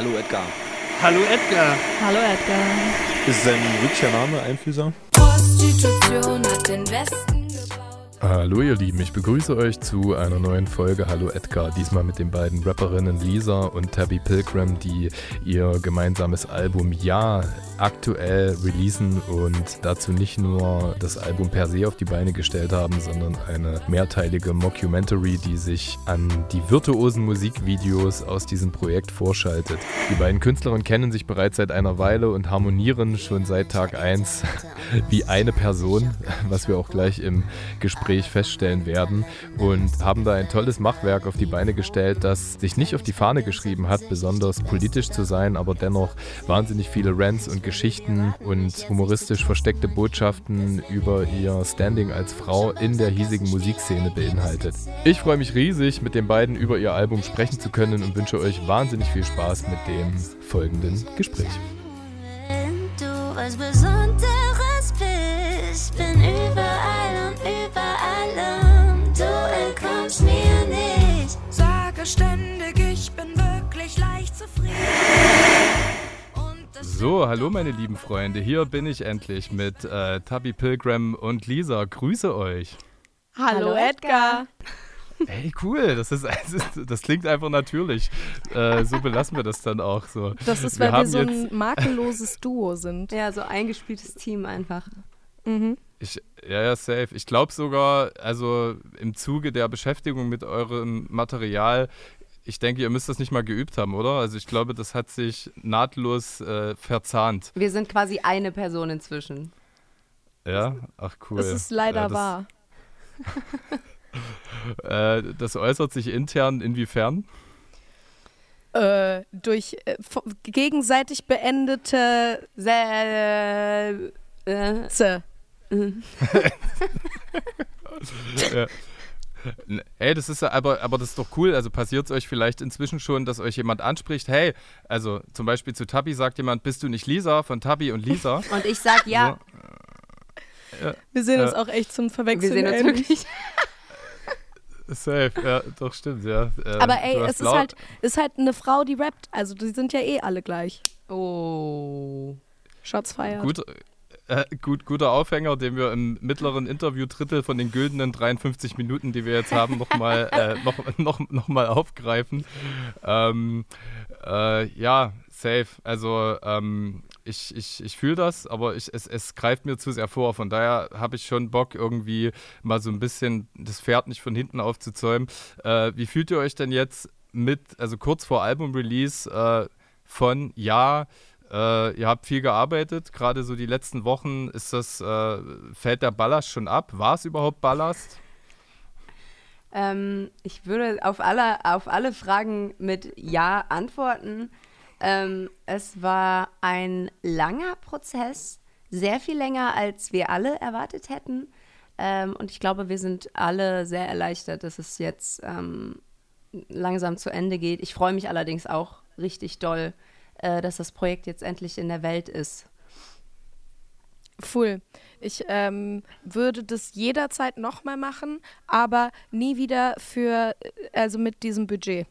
Hallo Edgar. Hallo Edgar. Hallo Edgar. Ist sein wirklicher Name einfühlsam? Prostitution hat den Westen gebaut. Hallo ihr Lieben, ich begrüße euch zu einer neuen Folge Hallo Edgar. Diesmal mit den beiden Rapperinnen Lisa und Tabby Pilgrim, die ihr gemeinsames Album Ja aktuell releasen und dazu nicht nur das Album per se auf die Beine gestellt haben, sondern eine mehrteilige Mockumentary, die sich an die virtuosen Musikvideos aus diesem Projekt vorschaltet. Die beiden Künstlerinnen kennen sich bereits seit einer Weile und harmonieren schon seit Tag 1 wie eine Person, was wir auch gleich im Gespräch feststellen werden und haben da ein tolles Machwerk auf die Beine gestellt, das sich nicht auf die Fahne geschrieben hat, besonders politisch zu sein, aber dennoch wahnsinnig viele Rants und Geschichten und humoristisch versteckte Botschaften über ihr Standing als Frau in der hiesigen Musikszene beinhaltet. Ich freue mich riesig, mit den beiden über ihr Album sprechen zu können und wünsche euch wahnsinnig viel Spaß mit dem folgenden Gespräch. Wenn du was Besonderes bist, bin überall und überall und du entkommst mir nicht. Sage ständig, ich bin wirklich leicht zufrieden. Das So, hallo meine lieben Freunde, hier bin ich endlich mit äh, Tabby Pilgrim und Lisa. Grüße euch. Hallo, Edgar. Hey, cool, das, ist, das klingt einfach natürlich. Äh, so belassen wir das dann auch so. Das ist, Wir weil wir, haben so ein makelloses Duo sind. Ja, so eingespieltes Team einfach. Mhm. Ich, ja, ja, safe. Ich glaube sogar, also im Zuge der Beschäftigung mit eurem Material, ich denke, ihr müsst das nicht mal geübt haben, oder? Also ich glaube, das hat sich nahtlos äh, verzahnt. Wir sind quasi eine Person inzwischen. Ja, ach cool. Das ist leider ja, das, wahr. Äh, das äußert sich intern inwiefern? Äh, durch äh, gegenseitig beendete Sel äh, ja. Ey, das ist ja, aber, aber das ist doch cool. Also passiert es euch vielleicht inzwischen schon, dass euch jemand anspricht, hey, also zum Beispiel zu Tabi sagt jemand, bist du nicht Lisa von Tabi und Lisa? und ich sag ja, Wir sehen Äh, uns auch echt zum wir Verwechseln. sehen uns wirklich. Safe, ja, doch stimmt, ja. Ähm, Aber ey, es ist laut- halt, ist halt eine Frau, die rappt. Also die sind ja eh alle gleich. Oh. Shots feiert. Gut, äh, gut, guter Aufhänger, den wir im mittleren Interview-Drittel von den güldenen 53 Minuten, die wir jetzt haben, nochmal äh, noch, noch, noch mal aufgreifen. Ähm, äh, ja, safe. Also ähm, ich, ich, ich fühle das, aber ich, es, es greift mir zu sehr vor. Von daher habe ich schon Bock, irgendwie mal so ein bisschen das Pferd nicht von hinten aufzuzäumen. Äh, wie fühlt ihr euch denn jetzt mit, also kurz vor Album-Release äh, von Ja, äh, ihr habt viel gearbeitet, gerade so die letzten Wochen. Ist das, äh, fällt der Ballast schon ab? War es überhaupt Ballast? Ähm, ich würde auf alle, auf alle Fragen mit Ja antworten. Ähm, es war ein langer Prozess, sehr viel länger, als wir alle erwartet hätten. Ähm, und ich glaube, wir sind alle sehr erleichtert, dass es jetzt ähm, langsam zu Ende geht. Ich freue mich allerdings auch richtig doll, äh, dass das Projekt jetzt endlich in der Welt ist. Full. Ich ähm, würde das jederzeit nochmal machen, aber nie wieder für, äh, also mit diesem Budget.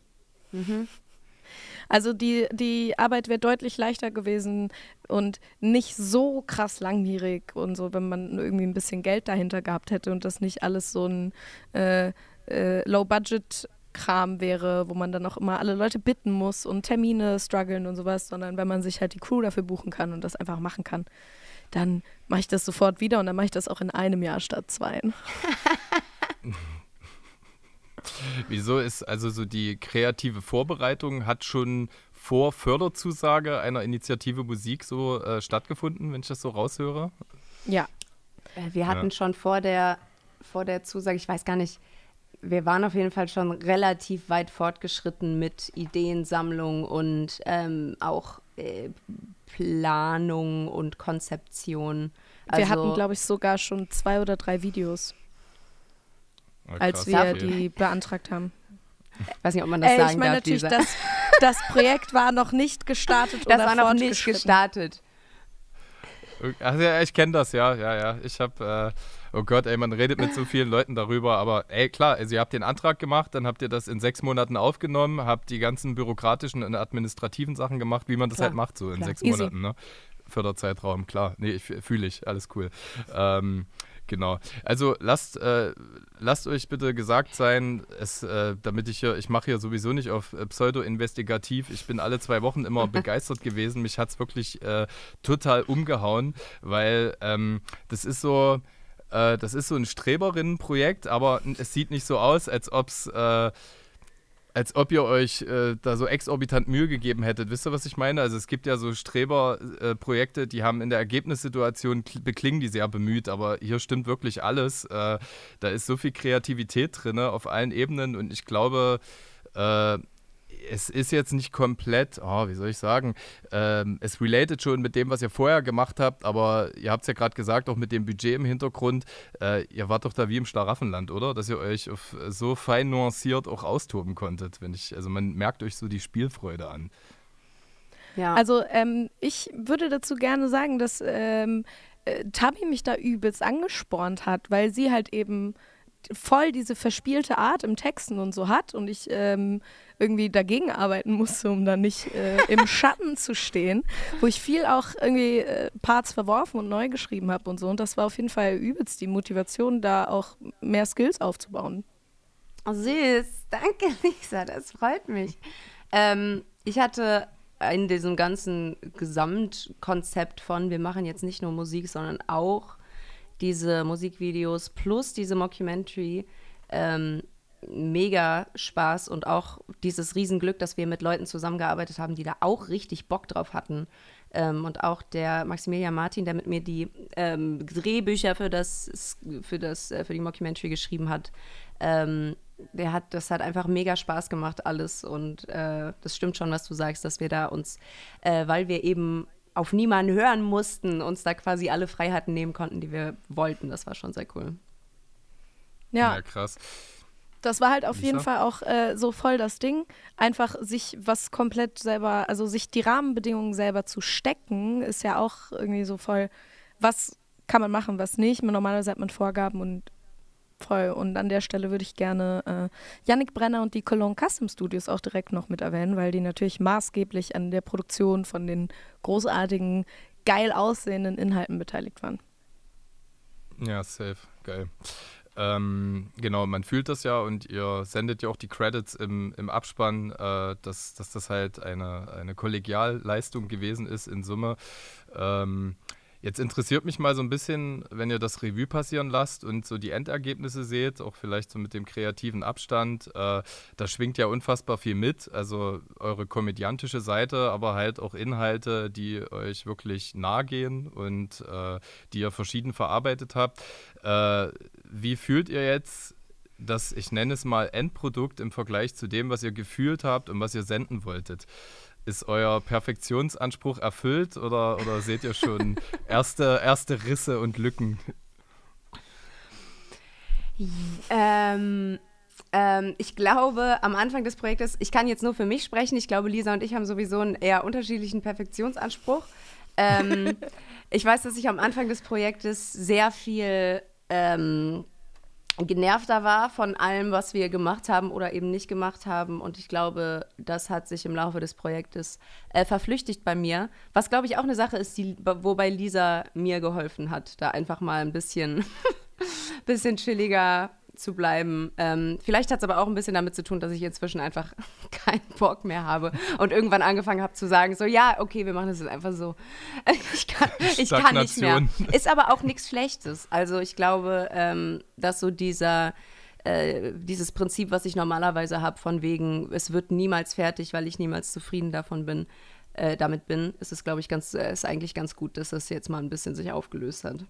Also die, die Arbeit wäre deutlich leichter gewesen und nicht so krass langwierig und so, wenn man irgendwie ein bisschen Geld dahinter gehabt hätte und das nicht alles so ein äh, äh, Low-Budget-Kram wäre, wo man dann auch immer alle Leute bitten muss und Termine strugglen und sowas, sondern wenn man sich halt die Crew dafür buchen kann und das einfach machen kann, dann mache ich das sofort wieder und dann mache ich das auch in einem Jahr statt zwei. Wieso ist also so die kreative Vorbereitung hat schon vor Förderzusage einer Initiative Musik so äh, stattgefunden, wenn ich das so raushöre? Ja. Äh, Wir hatten Ja. schon vor der, vor der Zusage, ich weiß gar nicht, wir waren auf jeden Fall schon relativ weit fortgeschritten mit Ideensammlung und ähm, auch äh, Planung und Konzeption. Also, wir hatten, glaube ich, sogar schon zwei oder drei Videos, Ah, als wir okay. die beantragt haben. ich weiß nicht, ob man das Äh, sagen ich meine darf. natürlich, Lisa. das, das Projekt war noch nicht gestartet das oder war noch nicht gestartet. Ach ja, ich kenne das, ja, ja, ja. Ich habe Oh Gott, ey, man redet mit so vielen Leuten darüber, aber ey, klar, also ihr habt den Antrag gemacht, dann habt ihr das in sechs Monaten aufgenommen, habt die ganzen bürokratischen und administrativen Sachen gemacht, wie man das Klar, halt macht, so in klar. sechs Easy. Monaten, ne? Förderzeitraum, klar. Nee, ich fühle ich, alles cool. Ähm, genau. Also lasst, äh, lasst euch bitte gesagt sein, es, äh, damit ich hier, ich mache hier sowieso nicht auf äh, Pseudo-investigativ. Ich bin alle zwei Wochen immer begeistert gewesen. Mich hat es wirklich äh, total umgehauen, weil ähm, das ist so. Äh, Das ist so ein Streberinnenprojekt, aber es sieht nicht so aus, als ob es äh, als ob ihr euch äh, da so exorbitant Mühe gegeben hättet. Wisst ihr, was ich meine? Also es gibt ja so Streberprojekte, äh, die haben in der Ergebnissituation kl- beklingen die sehr bemüht, aber hier stimmt wirklich alles. Äh, da ist so viel Kreativität drin auf allen Ebenen und ich glaube, äh, es ist jetzt nicht komplett, oh, wie soll ich sagen, ähm, es related schon mit dem, was ihr vorher gemacht habt, aber ihr habt es ja gerade gesagt, auch mit dem Budget im Hintergrund, äh, ihr wart doch da wie im Schlaraffenland, oder? Dass ihr euch auf, so fein nuanciert auch austoben konntet, wenn ich, also man merkt euch so die Spielfreude an. Ja. Also ähm, ich würde dazu gerne sagen, dass ähm, äh, Tabi mich da übelst angespornt hat, weil sie halt eben voll diese verspielte Art im Texten und so hat und ich ähm, irgendwie dagegen arbeiten musste, um da nicht äh, im Schatten zu stehen, wo ich viel auch irgendwie äh, Parts verworfen und neu geschrieben habe und so. Und das war auf jeden Fall übelst die Motivation, da auch mehr Skills aufzubauen. Oh, süß. Danke, Lisa. Das freut mich. Ähm, ich hatte in diesem ganzen Gesamtkonzept von, wir machen jetzt nicht nur Musik, sondern auch diese Musikvideos plus diese Mockumentary ähm, mega Spaß und auch dieses Riesenglück, dass wir mit Leuten zusammengearbeitet haben, die da auch richtig Bock drauf hatten. Ähm, und auch der Maximilian Martin, der mit mir die ähm, Drehbücher für das, für das, äh, für die Mockumentary geschrieben hat, ähm, der hat, das hat einfach mega Spaß gemacht alles und äh, das stimmt schon, was du sagst, dass wir da uns, äh, weil wir eben auf niemanden hören mussten, uns da quasi alle Freiheiten nehmen konnten, die wir wollten. Das war schon sehr cool. Ja, krass. Das war halt auf Lisa? jeden Fall auch äh, so voll das Ding, einfach sich was komplett selber, also sich die Rahmenbedingungen selber zu stecken, ist ja auch irgendwie so voll, was kann man machen, was nicht. Normalerweise hat man Vorgaben und voll. Und an der Stelle würde ich gerne äh, Yannick Brenner und die Cologne Custom Studios auch direkt noch mit erwähnen, weil die natürlich maßgeblich an der Produktion von den großartigen, geil aussehenden Inhalten beteiligt waren. Ja, safe, geil. Ähm, genau, man fühlt das ja und ihr sendet ja auch die Credits im, im Abspann, äh, dass, dass das halt eine, eine Kollegialleistung gewesen ist in Summe. Ähm, jetzt interessiert mich mal so ein bisschen, wenn ihr das Revue passieren lasst und so die Endergebnisse seht, auch vielleicht so mit dem kreativen Abstand, äh, da schwingt ja unfassbar viel mit. Also eure komödiantische Seite, aber halt auch Inhalte, die euch wirklich nahe gehen und äh, die ihr verschieden verarbeitet habt. Äh, wie fühlt ihr jetzt das, ich nenne es mal, Endprodukt im Vergleich zu dem, was ihr gefühlt habt und was ihr senden wolltet? Ist euer Perfektionsanspruch erfüllt oder, oder seht ihr schon erste, erste Risse und Lücken? Ähm, ähm, ich glaube, am Anfang des Projektes, ich kann jetzt nur für mich sprechen, ich glaube, Lisa und ich haben sowieso einen eher unterschiedlichen Perfektionsanspruch. Ähm, ich weiß, dass ich am Anfang des Projektes sehr viel ähm, genervter war von allem, was wir gemacht haben oder eben nicht gemacht haben. Und ich glaube, das hat sich im Laufe des Projektes äh, verflüchtigt bei mir. Was, glaube ich, auch eine Sache ist, die, wobei Lisa mir geholfen hat, da einfach mal ein bisschen, bisschen chilliger zu bleiben. Ähm, vielleicht hat es aber auch ein bisschen damit zu tun, dass ich inzwischen einfach keinen Bock mehr habe und irgendwann angefangen habe zu sagen, so ja, okay, wir machen das jetzt einfach so. Ich kann, ich kann nicht mehr. Ist aber auch nichts Schlechtes. Also ich glaube, ähm, dass so dieser äh, dieses Prinzip, was ich normalerweise habe, von wegen, es wird niemals fertig, weil ich niemals zufrieden davon bin, äh, damit bin, ist es, glaube ich, ganz, äh, ist eigentlich ganz gut, dass das jetzt mal ein bisschen sich aufgelöst hat.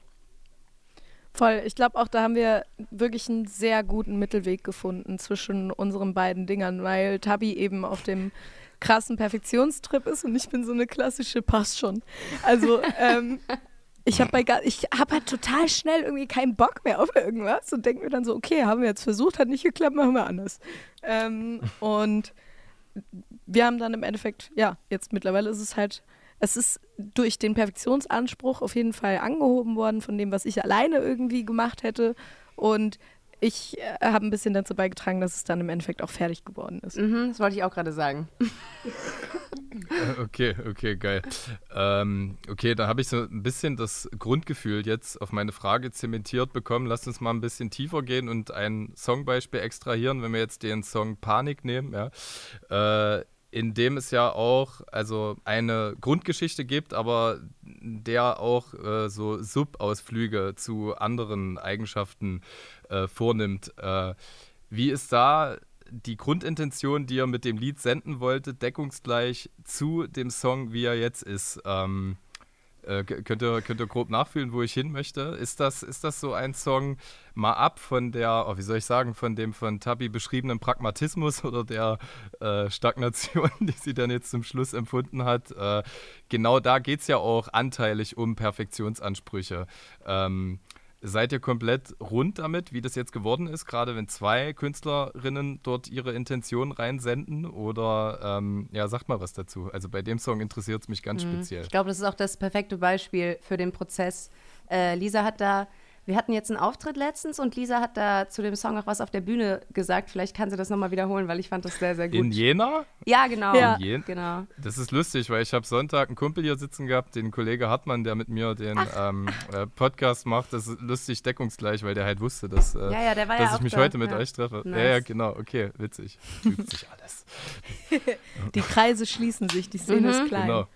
Voll. Ich glaube auch, da haben wir wirklich einen sehr guten Mittelweg gefunden zwischen unseren beiden Dingern, weil Tabi eben auf dem krassen Perfektionstrip ist und ich bin so eine klassische Passt schon. Also ähm, ich habe habe halt total schnell irgendwie keinen Bock mehr auf irgendwas und denke mir dann so, okay, haben wir jetzt versucht, hat nicht geklappt, machen wir anders. Ähm, und wir haben dann im Endeffekt, ja, jetzt mittlerweile ist es halt es ist durch den Perfektionsanspruch auf jeden Fall angehoben worden von dem, was ich alleine irgendwie gemacht hätte. Und ich äh, habe ein bisschen dazu beigetragen, dass es dann im Endeffekt auch fertig geworden ist. Mhm, das wollte ich auch gerade sagen. Okay, okay, geil. Ähm, okay, da habe ich so ein bisschen das Grundgefühl jetzt auf meine Frage zementiert bekommen. Lasst uns mal ein bisschen tiefer gehen und ein Songbeispiel extrahieren, wenn wir jetzt den Song Panik nehmen, ja. Äh, in dem es ja auch also eine Grundgeschichte gibt, aber der auch äh, so Subausflüge zu anderen Eigenschaften äh, vornimmt. Äh, wie ist da die Grundintention, die ihr mit dem Lied senden wolltet, deckungsgleich zu dem Song, wie er jetzt ist? Ähm, äh, könnt, ihr, könnt ihr grob nachfühlen, wo ich hin möchte? Ist das, ist das so ein Song mal ab von der, oh, wie soll ich sagen, von dem von Tabi beschriebenen Pragmatismus oder der äh, Stagnation, die sie dann jetzt zum Schluss empfunden hat? Äh, genau da geht es ja auch anteilig um Perfektionsansprüche. Ähm, Seid ihr komplett rund damit, wie das jetzt geworden ist, gerade wenn zwei Künstlerinnen dort ihre Intention reinsenden? Oder ähm, ja, sagt mal was dazu. Also bei dem Song interessiert es mich ganz speziell. Ich glaube, das ist auch das perfekte Beispiel für den Prozess. Äh, Lisa hat da, wir hatten jetzt einen Auftritt letztens und Lisa hat da zu dem Song auch was auf der Bühne gesagt. Vielleicht kann sie das nochmal wiederholen, weil ich fand das sehr, sehr gut. In Jena? ja, genau. Ja. In Jen- Genau. Das ist lustig, weil ich habe Sonntag einen Kumpel hier sitzen gehabt, den Kollege Hartmann, der mit mir den ähm, äh, Podcast macht. Das ist lustig deckungsgleich, weil der halt wusste, dass, äh, Ja, ja, der war ja dass ich auch mich da. heute mit Ja. euch treffe. Nice. Ja, ja, genau. Okay, witzig. Fügt sich alles. Die Kreise schließen sich, die Szene Mhm. ist klein. Genau.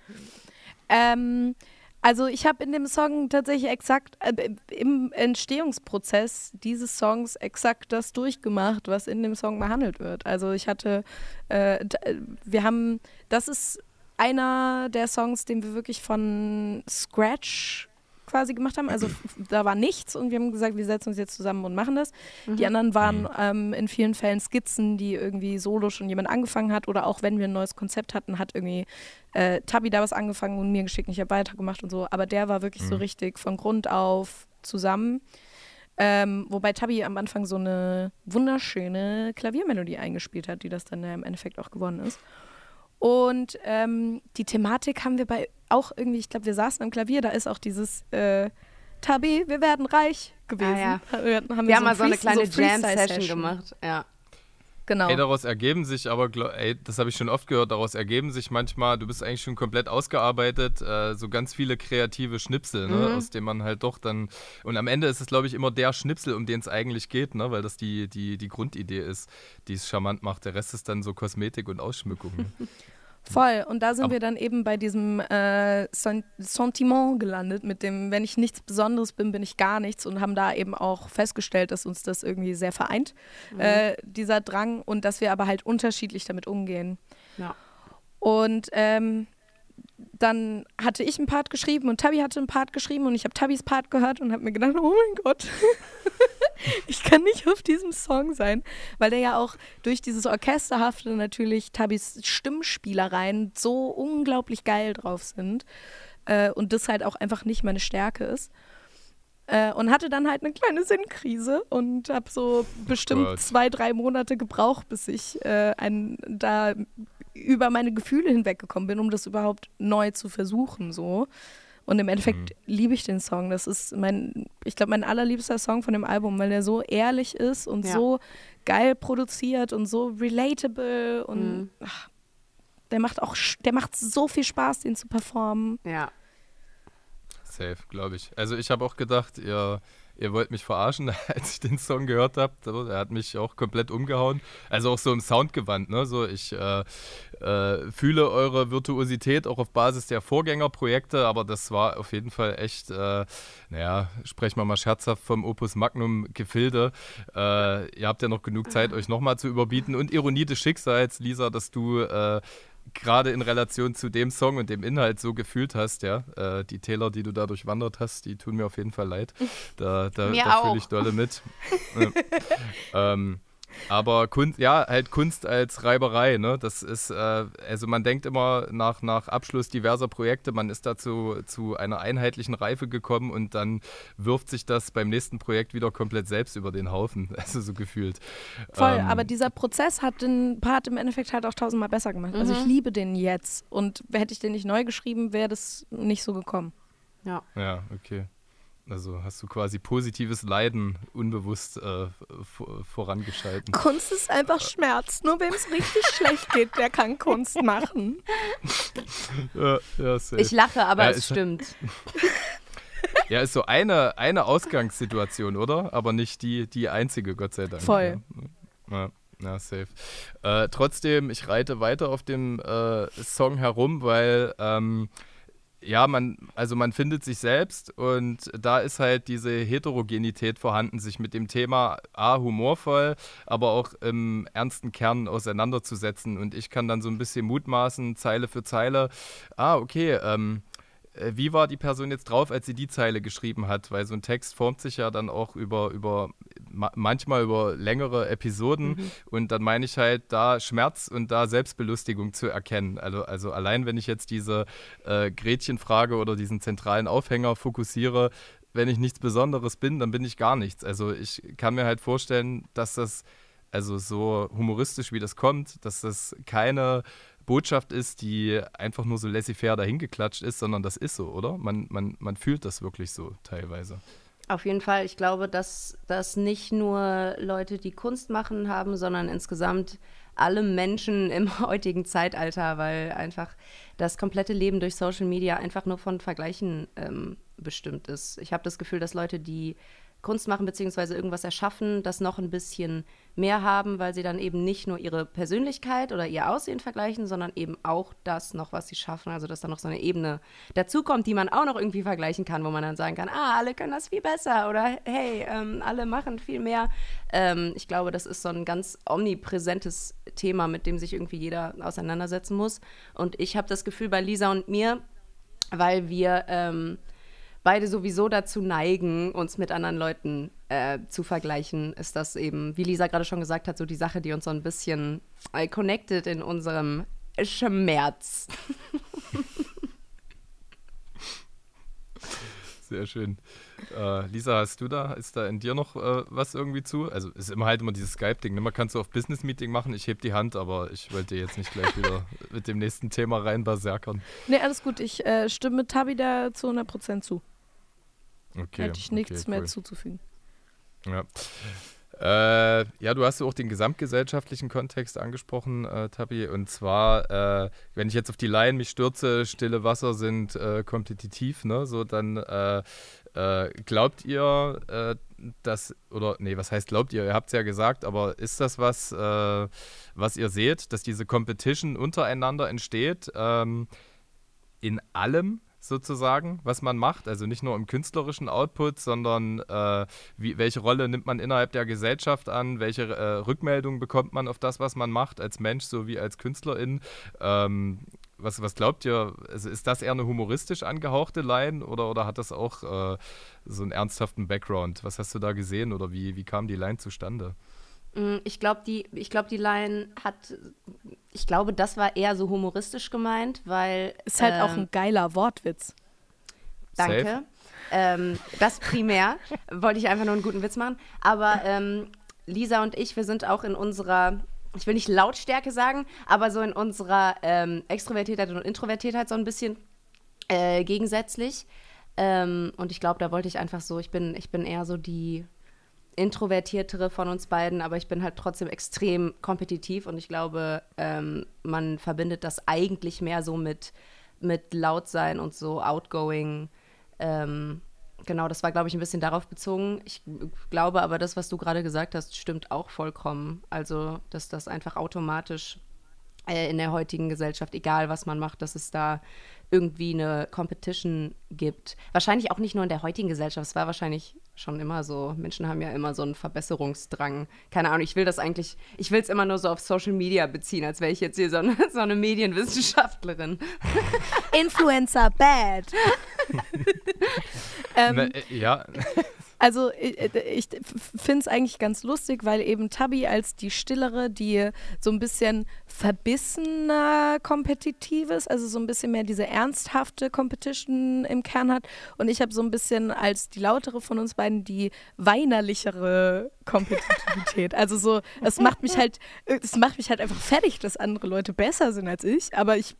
Ähm, also ich habe in dem Song tatsächlich exakt äh, im Entstehungsprozess dieses Songs exakt das durchgemacht, was in dem Song behandelt wird. Also ich hatte, äh, äh, wir haben, das ist einer der Songs, den wir wirklich von Scratch quasi gemacht haben. Also da war nichts und wir haben gesagt, wir setzen uns jetzt zusammen und machen das. Die anderen waren ähm, in vielen Fällen Skizzen, die irgendwie solo schon jemand angefangen hat oder auch wenn wir ein neues Konzept hatten, hat irgendwie äh, Tabi da was angefangen und mir geschickt und ich habe weitergemacht und so. Aber der war wirklich so richtig von Grund auf zusammen. Ähm, wobei Tabi am Anfang so eine wunderschöne Klaviermelodie eingespielt hat, die das dann ja im Endeffekt auch geworden ist. Und ähm, die Thematik haben wir bei auch irgendwie, ich glaube, wir saßen am Klavier, da ist auch dieses äh, Tabi, wir werden reich gewesen. Ah, Wir haben, Wir haben mal so so eine kleine Freestyle-Session Jam-Session gemacht. Ja. Genau. Ey, daraus ergeben sich aber, ey, das habe ich schon oft gehört, daraus ergeben sich manchmal, du bist eigentlich schon komplett ausgearbeitet, äh, so ganz viele kreative Schnipsel, ne, Mhm. aus denen man halt doch dann, und am Ende ist es, glaube ich, immer der Schnipsel, um den es eigentlich geht, ne, weil das die, die, die Grundidee ist, die es charmant macht. Der Rest ist dann so Kosmetik und Ausschmückung. Ne? Voll. Und da sind Aber- wir dann eben bei diesem äh, Sen Sentiment gelandet, mit dem, wenn ich nichts Besonderes bin, bin ich gar nichts und haben da eben auch festgestellt, dass uns das irgendwie sehr vereint, äh, dieser Drang und dass wir aber halt unterschiedlich damit umgehen. Ja. Und ähm, dann hatte ich einen Part geschrieben und Tabi hatte einen Part geschrieben und ich habe Tabis Part gehört und habe mir gedacht, oh mein Gott, ich kann nicht auf diesem Song sein, weil der ja auch durch dieses Orchesterhafte natürlich Tabis Stimmspielereien so unglaublich geil drauf sind äh, und das halt auch einfach nicht meine Stärke ist. Äh, und hatte dann halt eine kleine Sinnkrise und habe so bestimmt Gott. zwei, drei Monate gebraucht, bis ich äh, ein, da über meine Gefühle hinweggekommen bin, um das überhaupt neu zu versuchen. So. Und im Endeffekt liebe ich den Song. Das ist mein, ich glaube, mein allerliebster Song von dem Album, weil der so ehrlich ist und Ja. so geil produziert und so relatable und Mhm. ach, der macht auch, der macht so viel Spaß, den zu performen. Ja. Safe, glaube ich. Also ich habe auch gedacht, ihr, ihr wollt mich verarschen, als ich den Song gehört habe. Er hat mich auch komplett umgehauen. Also auch so im Soundgewand. Ne? So, ich äh, äh, fühle eure Virtuosität auch auf Basis der Vorgängerprojekte, aber das war auf jeden Fall echt, äh, naja, sprechen wir mal scherzhaft vom Opus Magnum Gefilde. Äh, ihr habt ja noch genug Zeit, euch nochmal zu überbieten. Und Ironie des Schicksals, Lisa, dass du äh, gerade in Relation zu dem Song und dem Inhalt so gefühlt hast, ja. Äh, die Täler, die du da durchwandert hast, die tun mir auf jeden Fall leid. Da, da, da fühle ich dolle mit. Ja. ähm, Aber Kunst, ja, halt Kunst als Reiberei, ne? Das ist, äh, also man denkt immer nach, nach Abschluss diverser Projekte, man ist dazu zu einer einheitlichen Reife gekommen und dann wirft sich das beim nächsten Projekt wieder komplett selbst über den Haufen, also so gefühlt. Voll, Ähm, aber dieser Prozess hat den Part im Endeffekt halt auch tausendmal besser gemacht. Also ich liebe den jetzt. Und hätte ich den nicht neu geschrieben, wäre das nicht so gekommen. Ja. Ja, okay. Also hast du quasi positives Leiden unbewusst äh, vor, vorangeschalten. Kunst ist einfach Schmerz. Nur wem es richtig schlecht geht, der kann Kunst machen. Ja, ja, safe. Ich lache, aber Ja, es ist- stimmt. Ja, ist so eine, eine Ausgangssituation, oder? Aber nicht die, die einzige, Gott sei Dank. Voll. Ja, ja, ja safe. Äh, trotzdem, ich reite weiter auf dem äh, Song herum, weil ähm, ja, man, also man findet sich selbst und da ist halt diese Heterogenität vorhanden, sich mit dem Thema A, humorvoll, aber auch im ernsten Kern auseinanderzusetzen. Und ich kann dann so ein bisschen mutmaßen, Zeile für Zeile, ah, okay, ähm, äh, wie war die Person jetzt drauf, als sie die Zeile geschrieben hat? Weil so ein Text formt sich ja dann auch über, über ma manchmal über längere Episoden und dann meine ich halt da Schmerz und da Selbstbelustigung zu erkennen. Also, also allein wenn ich jetzt diese äh, Gretchenfrage oder diesen zentralen Aufhänger fokussiere, wenn ich nichts Besonderes bin, dann bin ich gar nichts. Also ich kann mir halt vorstellen, dass das, also so humoristisch wie das kommt, dass das keine Botschaft ist, die einfach nur so laissez-faire dahingeklatscht ist, sondern das ist so, oder? Man, man, man fühlt das wirklich so teilweise. Auf jeden Fall. Ich glaube, dass das nicht nur Leute, die Kunst machen, haben, sondern insgesamt alle Menschen im heutigen Zeitalter, weil einfach das komplette Leben durch Social Media einfach nur von Vergleichen ähm, bestimmt ist. Ich habe das Gefühl, dass Leute, die Kunst machen bzw. irgendwas erschaffen, das noch ein bisschen mehr haben, weil sie dann eben nicht nur ihre Persönlichkeit oder ihr Aussehen vergleichen, sondern eben auch das noch, was sie schaffen. Also dass da noch so eine Ebene dazukommt, die man auch noch irgendwie vergleichen kann, wo man dann sagen kann, ah, alle können das viel besser oder hey, ähm, alle machen viel mehr. Ähm, ich glaube, das ist so ein ganz omnipräsentes Thema, mit dem sich irgendwie jeder auseinandersetzen muss. Und ich habe das Gefühl bei Lisa und mir, weil wir ähm, beide sowieso dazu neigen, uns mit anderen Leuten äh, zu vergleichen, ist das eben, wie Lisa gerade schon gesagt hat, so die Sache, die uns so ein bisschen äh, connected in unserem Schmerz. Sehr schön. Äh, Lisa, hast du da, ist da in dir noch äh, was irgendwie zu? Also ist immer halt immer dieses Skype-Ding. Ne? Man kann es so auf Business-Meeting machen, ich heb die Hand, aber ich wollte jetzt nicht gleich wieder mit dem nächsten Thema rein berserkern. Nee, alles gut. Ich äh, stimme Tabi da zu 100% zu. Okay. Hätte ich nichts okay, mehr cool. zuzufügen. Ja. Äh, ja, du hast auch den gesamtgesellschaftlichen Kontext angesprochen, äh, Tabi. Und zwar, äh, wenn ich jetzt auf die Laien mich stürze, stille Wasser sind äh, kompetitiv, ne? So, dann äh, äh, glaubt ihr, äh, dass, oder nee, was heißt glaubt ihr? Ihr habt es ja gesagt, aber ist das was, was ihr seht, dass diese Competition untereinander entsteht? Ähm, in allem sozusagen, was man macht, also nicht nur im künstlerischen Output, sondern äh, wie, welche Rolle nimmt man innerhalb der Gesellschaft an, welche äh, Rückmeldungen bekommt man auf das, was man macht, als Mensch sowie als Künstlerin. Ähm, was, was glaubt ihr, also ist das eher eine humoristisch angehauchte Line oder, oder hat das auch äh, so einen ernsthaften Background? Was hast du da gesehen oder wie, wie kam die Line zustande? Mm, Ich glaube, die, ich glaub, die Line hat, ich glaube, das war eher so humoristisch gemeint, weil. Ist halt auch ähm, ein geiler Wortwitz. Danke. Ähm, das primär wollte ich einfach nur einen guten Witz machen. Aber ähm, Lisa und ich, wir sind auch in unserer, ich will nicht Lautstärke sagen, aber so in unserer ähm, Extrovertiertheit und Introvertiertheit so ein bisschen äh, gegensätzlich. Ähm, und ich glaube, da wollte ich einfach so, ich bin, ich bin eher so die introvertiertere von uns beiden, aber ich bin halt trotzdem extrem kompetitiv und ich glaube, ähm, man verbindet das eigentlich mehr so mit, mit laut sein und so outgoing. Ähm, genau, das war, glaube ich, ein bisschen darauf bezogen. Ich glaube aber, das, was du gerade gesagt hast, stimmt auch vollkommen. Also, dass das einfach automatisch äh, in der heutigen Gesellschaft, egal was man macht, dass es da irgendwie eine Competition gibt. Wahrscheinlich auch nicht nur in der heutigen Gesellschaft, es war wahrscheinlich schon immer so. Menschen haben ja immer so einen Verbesserungsdrang. Keine Ahnung, ich will das eigentlich, ich will es immer nur so auf Social Media beziehen, als wäre ich jetzt hier so eine, so eine Medienwissenschaftlerin. Influencer bad. ähm, Na, äh, ja, Also ich, ich finde es eigentlich ganz lustig, weil eben Tabi als die Stillere, die so ein bisschen verbissener kompetitiv ist, also so ein bisschen mehr diese ernsthafte Competition im Kern hat. Und ich habe so ein bisschen als die lautere von uns beiden die weinerlichere Kompetitivität. Also so, es macht mich halt, es macht mich halt einfach fertig, dass andere Leute besser sind als ich. Aber ich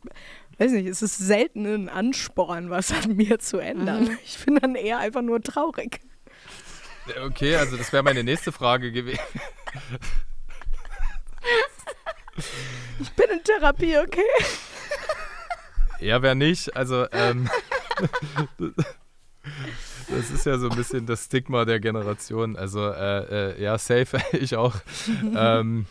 weiß nicht, es ist selten ein Ansporn, was an mir zu ändern. Ich bin dann eher einfach nur traurig. Okay, also das wäre meine nächste Frage gewesen. Ich bin in Therapie, okay? Ja, wer nicht? Also, ähm, das ist ja so ein bisschen das Stigma der Generation. Also, äh, äh, ja, safe, ich auch. ähm,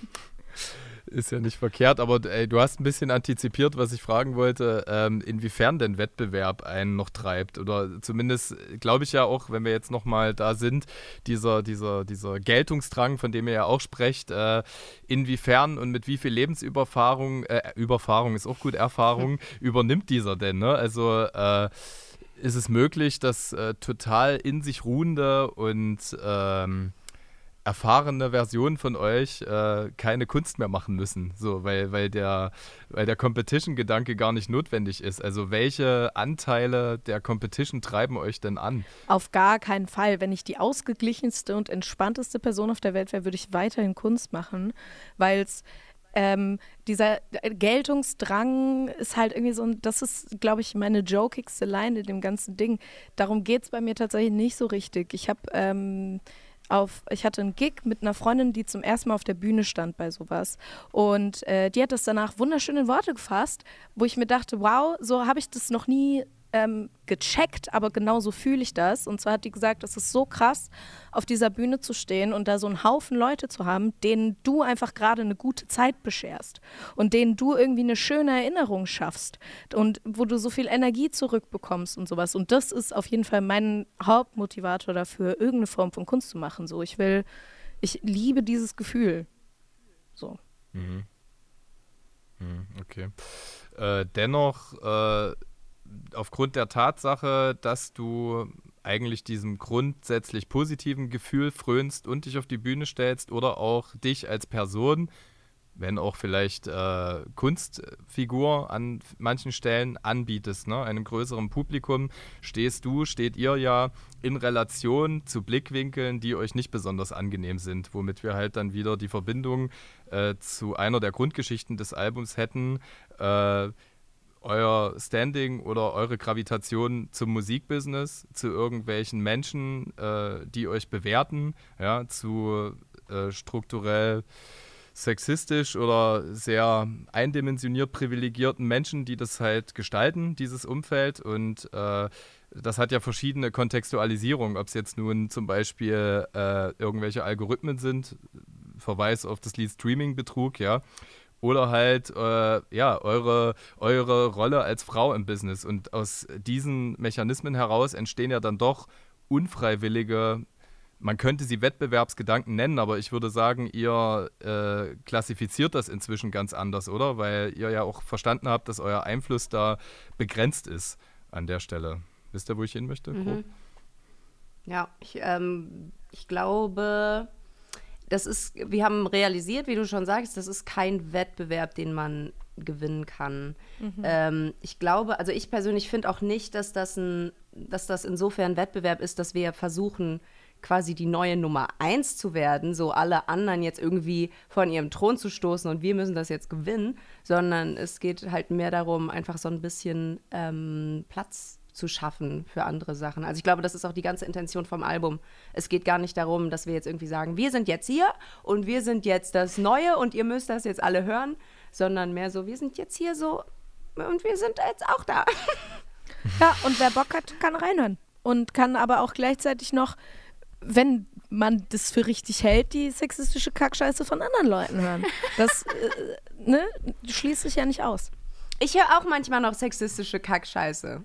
ist ja nicht verkehrt, aber ey, du hast ein bisschen antizipiert, was ich fragen wollte, ähm, inwiefern denn Wettbewerb einen noch treibt. Oder zumindest glaube ich ja auch, wenn wir jetzt nochmal da sind, dieser, dieser, dieser Geltungsdrang, von dem ihr ja auch sprecht, äh, inwiefern und mit wie viel Lebensüberfahrung, äh, Überfahrung ist auch gut, Erfahrung, übernimmt dieser denn? Ne? Also äh, ist es möglich, dass äh, total in sich ruhende und ähm, erfahrene Versionen von euch äh, keine Kunst mehr machen müssen, so, weil, weil der, weil der Competition-Gedanke gar nicht notwendig ist. Also welche Anteile der Competition treiben euch denn an? Auf gar keinen Fall. Wenn ich die ausgeglichenste und entspannteste Person auf der Welt wäre, würde ich weiterhin Kunst machen, weil es ähm, dieser Geltungsdrang ist halt irgendwie so, ein, das ist, glaube ich, meine jokigste Line in dem ganzen Ding. Darum geht es bei mir tatsächlich nicht so richtig. Ich habe ähm, auf, ich hatte einen Gig mit einer Freundin, die zum ersten Mal auf der Bühne stand bei sowas. Und äh, die hat das danach wunderschön in Worte gefasst, wo ich mir dachte, wow, so habe ich das noch nie ähm, gecheckt, aber genauso fühle ich das. Und zwar hat die gesagt, es ist so krass, auf dieser Bühne zu stehen und da so einen Haufen Leute zu haben, denen du einfach gerade eine gute Zeit bescherst und denen du irgendwie eine schöne Erinnerung schaffst und wo du so viel Energie zurückbekommst und sowas. Und das ist auf jeden Fall mein Hauptmotivator dafür, irgendeine Form von Kunst zu machen. So, ich will, ich liebe dieses Gefühl. So. Mhm. Mhm, okay. Äh, dennoch äh, aufgrund der Tatsache, dass du eigentlich diesem grundsätzlich positiven Gefühl frönst und dich auf die Bühne stellst oder auch dich als Person, wenn auch vielleicht äh, Kunstfigur an manchen Stellen anbietest, ne, einem größeren Publikum, stehst du, steht ihr ja in Relation zu Blickwinkeln, die euch nicht besonders angenehm sind, womit wir halt dann wieder die Verbindung äh, zu einer der Grundgeschichten des Albums hätten. Äh, euer Standing oder eure Gravitation zum Musikbusiness, zu irgendwelchen Menschen, äh, die euch bewerten, ja, zu äh, strukturell sexistisch oder sehr eindimensioniert privilegierten Menschen, die das halt gestalten, dieses Umfeld. Und äh, das hat ja verschiedene Kontextualisierungen, ob es jetzt nun zum Beispiel äh, irgendwelche Algorithmen sind, Verweis auf das Lied Streaming-Betrug, ja, oder halt äh, ja eure, eure Rolle als Frau im Business. Und aus diesen Mechanismen heraus entstehen ja dann doch unfreiwillige, man könnte sie Wettbewerbsgedanken nennen, aber ich würde sagen, ihr äh, klassifiziert das inzwischen ganz anders, oder? Weil ihr ja auch verstanden habt, dass euer Einfluss da begrenzt ist an der Stelle. Wisst ihr, wo ich hin möchte? Mhm. Ja, ich, ähm, ich glaube, das ist, wir haben realisiert, wie du schon sagst, das ist kein Wettbewerb, den man gewinnen kann. Mhm. Ähm, ich glaube, also ich persönlich finde auch nicht, dass das, ein, dass das insofern ein Wettbewerb ist, dass wir versuchen, quasi die neue Nummer eins zu werden, so alle anderen jetzt irgendwie von ihrem Thron zu stoßen und wir müssen das jetzt gewinnen, sondern es geht halt mehr darum, einfach so ein bisschen ähm, Platz zu schaffen für andere Sachen. Also ich glaube, das ist auch die ganze Intention vom Album. Es geht gar nicht darum, dass wir jetzt irgendwie sagen, wir sind jetzt hier und wir sind jetzt das Neue und ihr müsst das jetzt alle hören, sondern mehr so, wir sind jetzt hier so und wir sind jetzt auch da. Ja, und wer Bock hat, kann reinhören. Und kann aber auch gleichzeitig noch, wenn man das für richtig hält, die sexistische Kackscheiße von anderen Leuten hören. Das äh, ne, schließt sich ja nicht aus. Ich höre auch manchmal noch sexistische Kackscheiße.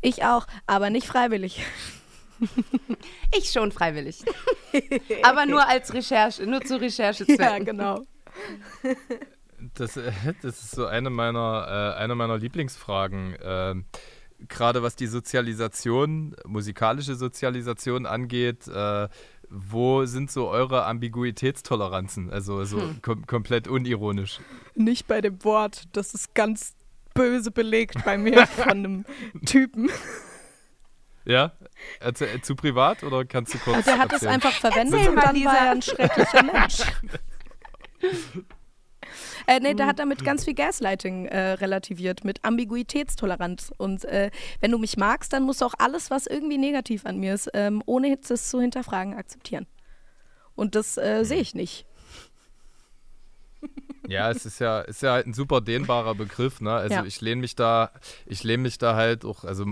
Ich auch, aber nicht freiwillig. Ich schon freiwillig. Aber nur als Recherche, nur zu Recherchezwecken. Ja, genau. Das, äh, das ist so eine meiner, äh, eine meiner Lieblingsfragen. Ähm, gerade was die Sozialisation, musikalische Sozialisation angeht, äh, wo sind so eure Ambiguitätstoleranzen? Also so kom komplett unironisch. Nicht bei dem Wort, das ist ganz böse belegt bei mir von einem Typen. Ja? Erzähl, zu privat oder kannst du kurz Also der hat es erzählen? einfach verwendet Erzähl und dann Lisa. war er ein schrecklicher Mensch. Äh, nee, der hat damit ganz viel Gaslighting äh, relativiert, mit Ambiguitätstoleranz. Und äh, wenn du mich magst, dann musst du auch alles, was irgendwie negativ an mir ist, ähm, ohne es zu hinterfragen, akzeptieren. Und das äh, sehe ich nicht. Ja, es ist ja, ist ja halt ein super dehnbarer Begriff, ne? Also Ja. ich lehne mich da, ich lehne mich da halt auch, also äh,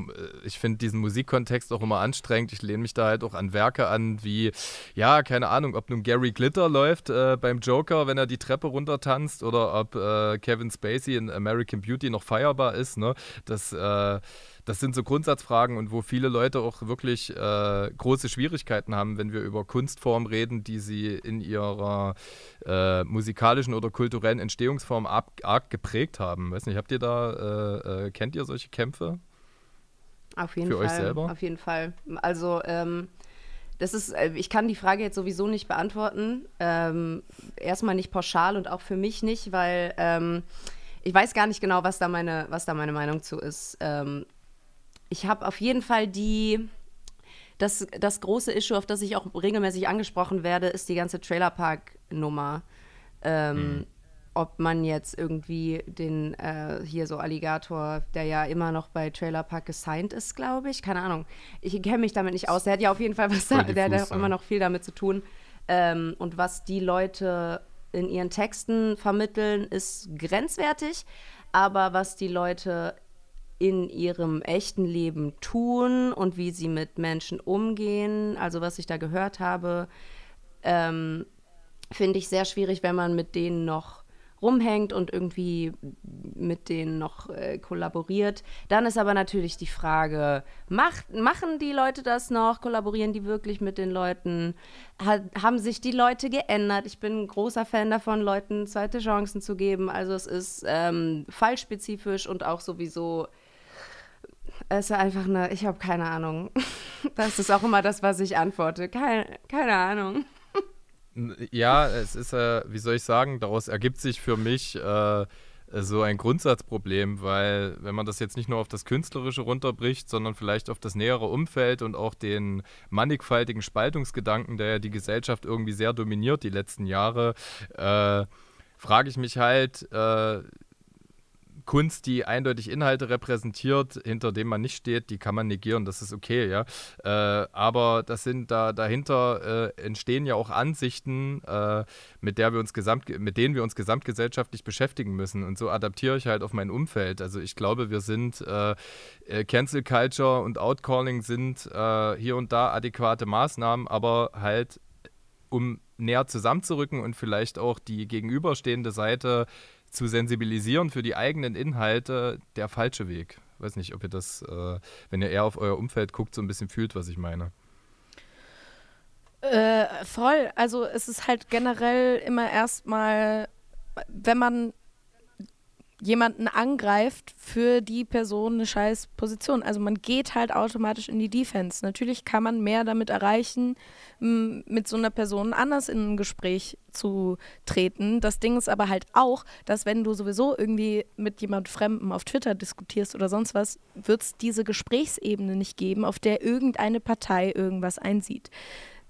ich finde diesen Musikkontext auch immer anstrengend. Ich lehne mich da halt auch an Werke an, wie, ja, keine Ahnung, ob nun Gary Glitter läuft äh, beim Joker, wenn er die Treppe runtertanzt, oder ob äh, Kevin Spacey in American Beauty noch feierbar ist, ne? Das, äh, das sind so Grundsatzfragen und wo viele Leute auch wirklich äh, große Schwierigkeiten haben, wenn wir über Kunstformen reden, die sie in ihrer äh, musikalischen oder kulturellen Entstehungsform ab, arg geprägt haben. Weiß nicht, habt ihr da, äh, äh, kennt ihr solche Kämpfe? Auf jeden Für Fall. euch selber? Auf jeden Fall. Also, ähm, das ist, äh, ich kann die Frage jetzt sowieso nicht beantworten. Ähm, erstmal nicht pauschal und auch für mich nicht, weil ähm, ich weiß gar nicht genau, was da meine, was da meine Meinung zu ist. Ähm, ich habe auf jeden Fall die, das, das große Issue, auf das ich auch regelmäßig angesprochen werde, ist die ganze Trailerpark-Nummer. Ähm, Ob man jetzt irgendwie den äh, hier so Alligator, der ja immer noch bei Trailerpark gesigned ist, glaube ich, keine Ahnung. Ich kenne mich damit nicht aus. Der hat ja auf jeden Fall was da, der hat auch immer ja. noch viel damit zu tun. Ähm, und was die Leute in ihren Texten vermitteln, ist grenzwertig. Aber was die Leute in ihrem echten Leben tun und wie sie mit Menschen umgehen, also was ich da gehört habe, ähm, finde ich sehr schwierig, wenn man mit denen noch rumhängt und irgendwie mit denen noch äh, kollaboriert. Dann ist aber natürlich die Frage, macht, machen die Leute das noch? Kollaborieren die wirklich mit den Leuten? Hat, haben sich die Leute geändert? Ich bin ein großer Fan davon, Leuten zweite Chancen zu geben. Also es ist ähm, fallspezifisch und auch sowieso es ist einfach eine, ich habe keine Ahnung. Das ist auch immer das, was ich antworte. Keine, keine Ahnung. Ja, es ist, äh, wie soll ich sagen, daraus ergibt sich für mich äh, so ein Grundsatzproblem, weil wenn man das jetzt nicht nur auf das Künstlerische runterbricht, sondern vielleicht auf das nähere Umfeld und auch den mannigfaltigen Spaltungsgedanken, der ja die Gesellschaft irgendwie sehr dominiert die letzten Jahre, äh, frage ich mich halt, äh, Kunst, die eindeutig Inhalte repräsentiert, hinter denen man nicht steht, die kann man negieren, das ist okay, ja. Äh, aber das sind da dahinter äh, entstehen ja auch Ansichten, äh, mit der wir uns gesamt, mit denen wir uns gesamtgesellschaftlich beschäftigen müssen. Und so adaptiere ich halt auf mein Umfeld. Also ich glaube, wir sind äh, äh, Cancel Culture und Outcalling sind äh, hier und da adäquate Maßnahmen, aber halt um näher zusammenzurücken und vielleicht auch die gegenüberstehende Seite zu sensibilisieren für die eigenen Inhalte, der falsche Weg. Weiß nicht, ob ihr das, äh, wenn ihr eher auf euer Umfeld guckt, so ein bisschen fühlt, was ich meine. Äh, voll. Also es ist halt generell immer erstmal, wenn man jemanden angreift, für die Person eine scheiß Position. Also man geht halt automatisch in die Defense. Natürlich kann man mehr damit erreichen, mit so einer Person anders in ein Gespräch zu treten. Das Ding ist aber halt auch, dass wenn du sowieso irgendwie mit jemand Fremden auf Twitter diskutierst oder sonst was, wird es diese Gesprächsebene nicht geben, auf der irgendeine Partei irgendwas einsieht.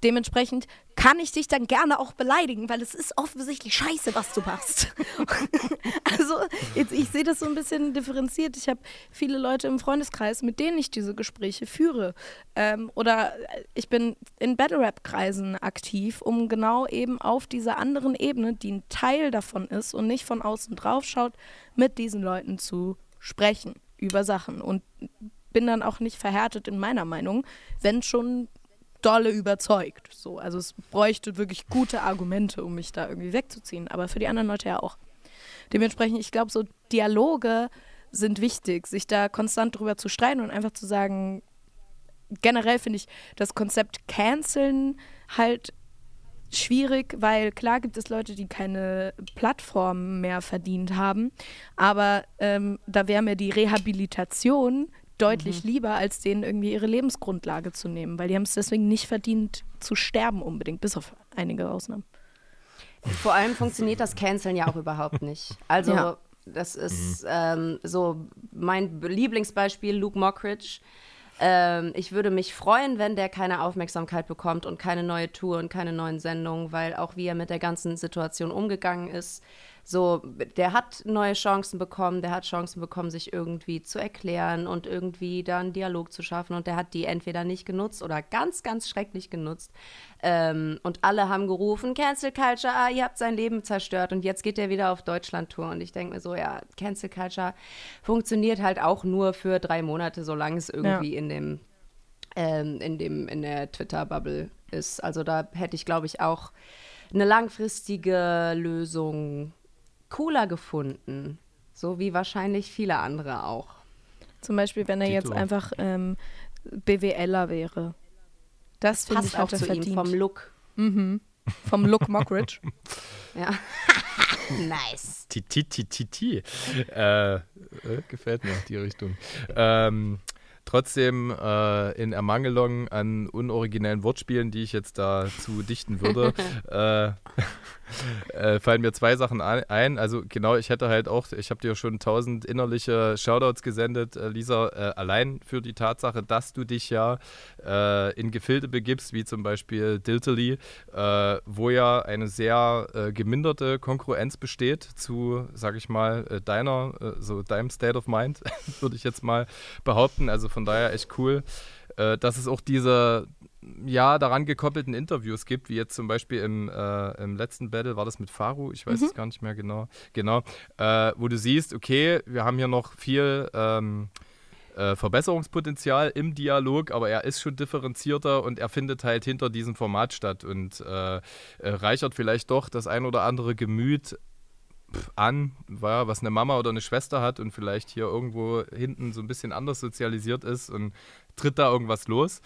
Dementsprechend kann ich dich dann gerne auch beleidigen, weil es ist offensichtlich scheiße, was du machst. also jetzt, ich sehe das so ein bisschen differenziert. Ich habe viele Leute im Freundeskreis, mit denen ich diese Gespräche führe. Ähm, oder ich bin in Battle Rap-Kreisen aktiv, um genau eben auf dieser anderen Ebene, die ein Teil davon ist und nicht von außen drauf schaut, mit diesen Leuten zu sprechen über Sachen. Und bin dann auch nicht verhärtet in meiner Meinung, wenn schon dolle überzeugt. So, also es bräuchte wirklich gute Argumente, um mich da irgendwie wegzuziehen. Aber für die anderen Leute ja auch. Dementsprechend, ich glaube, so Dialoge sind wichtig, sich da konstant drüber zu streiten und einfach zu sagen, generell finde ich das Konzept Canceln halt schwierig, weil klar gibt es Leute, die keine Plattform mehr verdient haben, aber ähm, da wäre mir die Rehabilitation deutlich lieber, als denen irgendwie ihre Lebensgrundlage zu nehmen, weil die haben es deswegen nicht verdient zu sterben unbedingt, bis auf einige Ausnahmen. Vor allem funktioniert das Canceln ja auch überhaupt nicht. Also, Ja. das ist ähm, so mein Lieblingsbeispiel, Luke Mockridge. Ähm, ich würde mich freuen, wenn der keine Aufmerksamkeit bekommt und keine neue Tour und keine neuen Sendungen, weil auch wie er mit der ganzen Situation umgegangen ist, so, der hat neue Chancen bekommen, der hat Chancen bekommen, sich irgendwie zu erklären und irgendwie da einen Dialog zu schaffen und der hat die entweder nicht genutzt oder ganz, ganz schrecklich genutzt. Ähm, und alle haben gerufen, Cancel Culture, ah, ihr habt sein Leben zerstört und jetzt geht er wieder auf Deutschland-Tour. Und ich denke mir so, ja, Cancel Culture funktioniert halt auch nur für drei Monate, solange es irgendwie in dem, ähm, in dem, in der Twitter-Bubble ist. Also da hätte ich, glaube ich, auch eine langfristige Lösung cooler gefunden. So wie wahrscheinlich viele andere auch. Zum Beispiel, wenn er jetzt Tito. einfach ähm, BWLer wäre. Das finde Passt ich auch zu ihm verdient. vom Look. Vom Look Mockridge. Ja. nice. Titi, titi, titi. Äh, äh, gefällt mir die Richtung. Ähm, trotzdem äh, in Ermangelung an unoriginellen Wortspielen, die ich jetzt dazu dichten würde, äh, äh, fallen mir zwei Sachen ein-. Also genau, ich hätte halt auch, ich habe dir schon tausend innerliche Shoutouts gesendet, äh, Lisa, äh, allein für die Tatsache, dass du dich ja äh, in Gefilde begibst, wie zum Beispiel Diltily, äh, wo ja eine sehr äh, geminderte Konkurrenz besteht zu, sag ich mal, deiner, so deinem State of Mind, würde ich jetzt mal behaupten. Also von daher echt cool, äh, dass es auch diese ja, daran gekoppelten Interviews gibt, wie jetzt zum Beispiel im, äh, im letzten Battle, war das mit Faru, ich weiß es gar nicht mehr genau, genau, äh, wo du siehst, okay, wir haben hier noch viel ähm, äh, Verbesserungspotenzial im Dialog, aber er ist schon differenzierter und er findet halt hinter diesem Format statt und äh, äh, reichert vielleicht doch das ein oder andere Gemüt an, was eine Mama oder eine Schwester hat und vielleicht hier irgendwo hinten so ein bisschen anders sozialisiert ist und tritt da irgendwas los.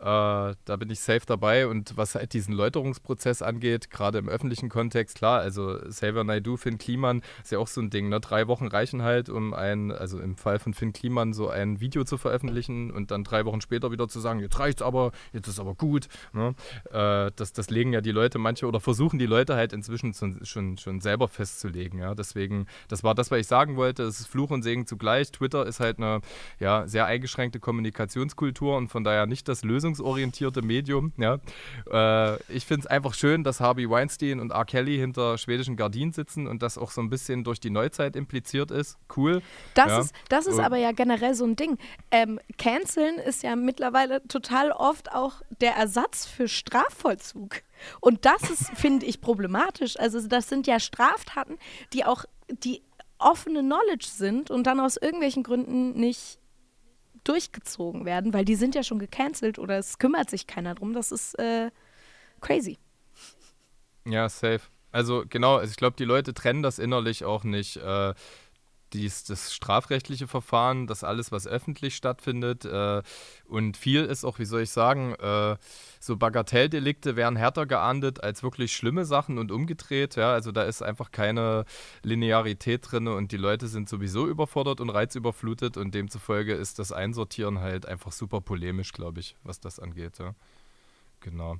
Äh, da bin ich safe dabei. Und was halt diesen Läuterungsprozess angeht, gerade im öffentlichen Kontext, klar, also Xavier Naidoo, Finn Kliman, ist ja auch so ein Ding. Ne? Drei Wochen reichen halt, um ein, also im Fall von Finn Kliman, so ein Video zu veröffentlichen und dann drei Wochen später wieder zu sagen, jetzt reicht's aber, jetzt ist aber gut. Ne? Äh, das, das legen ja die Leute manche oder versuchen die Leute halt inzwischen schon, schon, schon selber festzulegen. Ja? Deswegen, das war das, was ich sagen wollte. Es ist Fluch und Segen zugleich. Twitter ist halt eine ja, sehr eingeschränkte Kommunikationskultur und von daher nicht das lösungsorientierte Medium. Ja? Äh, ich finde es einfach schön, dass Harvey Weinstein und R. Kelly hinter schwedischen Gardinen sitzen und das auch so ein bisschen durch die Neuzeit impliziert ist. Cool. Das Ja. ist, das ist Und- aber ja generell so ein Ding. Ähm, Canceln ist ja mittlerweile total oft auch der Ersatz für Strafvollzug. Und das ist, finde ich, problematisch. Also das sind ja Straftaten, die auch die offene Knowledge sind und dann aus irgendwelchen Gründen nicht durchgezogen werden, weil die sind ja schon gecancelt oder es kümmert sich keiner drum. Das ist äh, crazy. Ja, safe. Also genau, also ich glaube, die Leute trennen das innerlich auch nicht. Äh, dies, das strafrechtliche Verfahren, das alles, was öffentlich stattfindet. Äh, und viel ist auch, wie soll ich sagen, äh, so Bagatelldelikte werden härter geahndet als wirklich schlimme Sachen und umgedreht. Ja, also da ist einfach keine Linearität drin und die Leute sind sowieso überfordert und reizüberflutet und demzufolge ist das Einsortieren halt einfach super polemisch, glaube ich, was das angeht. Ja. Genau.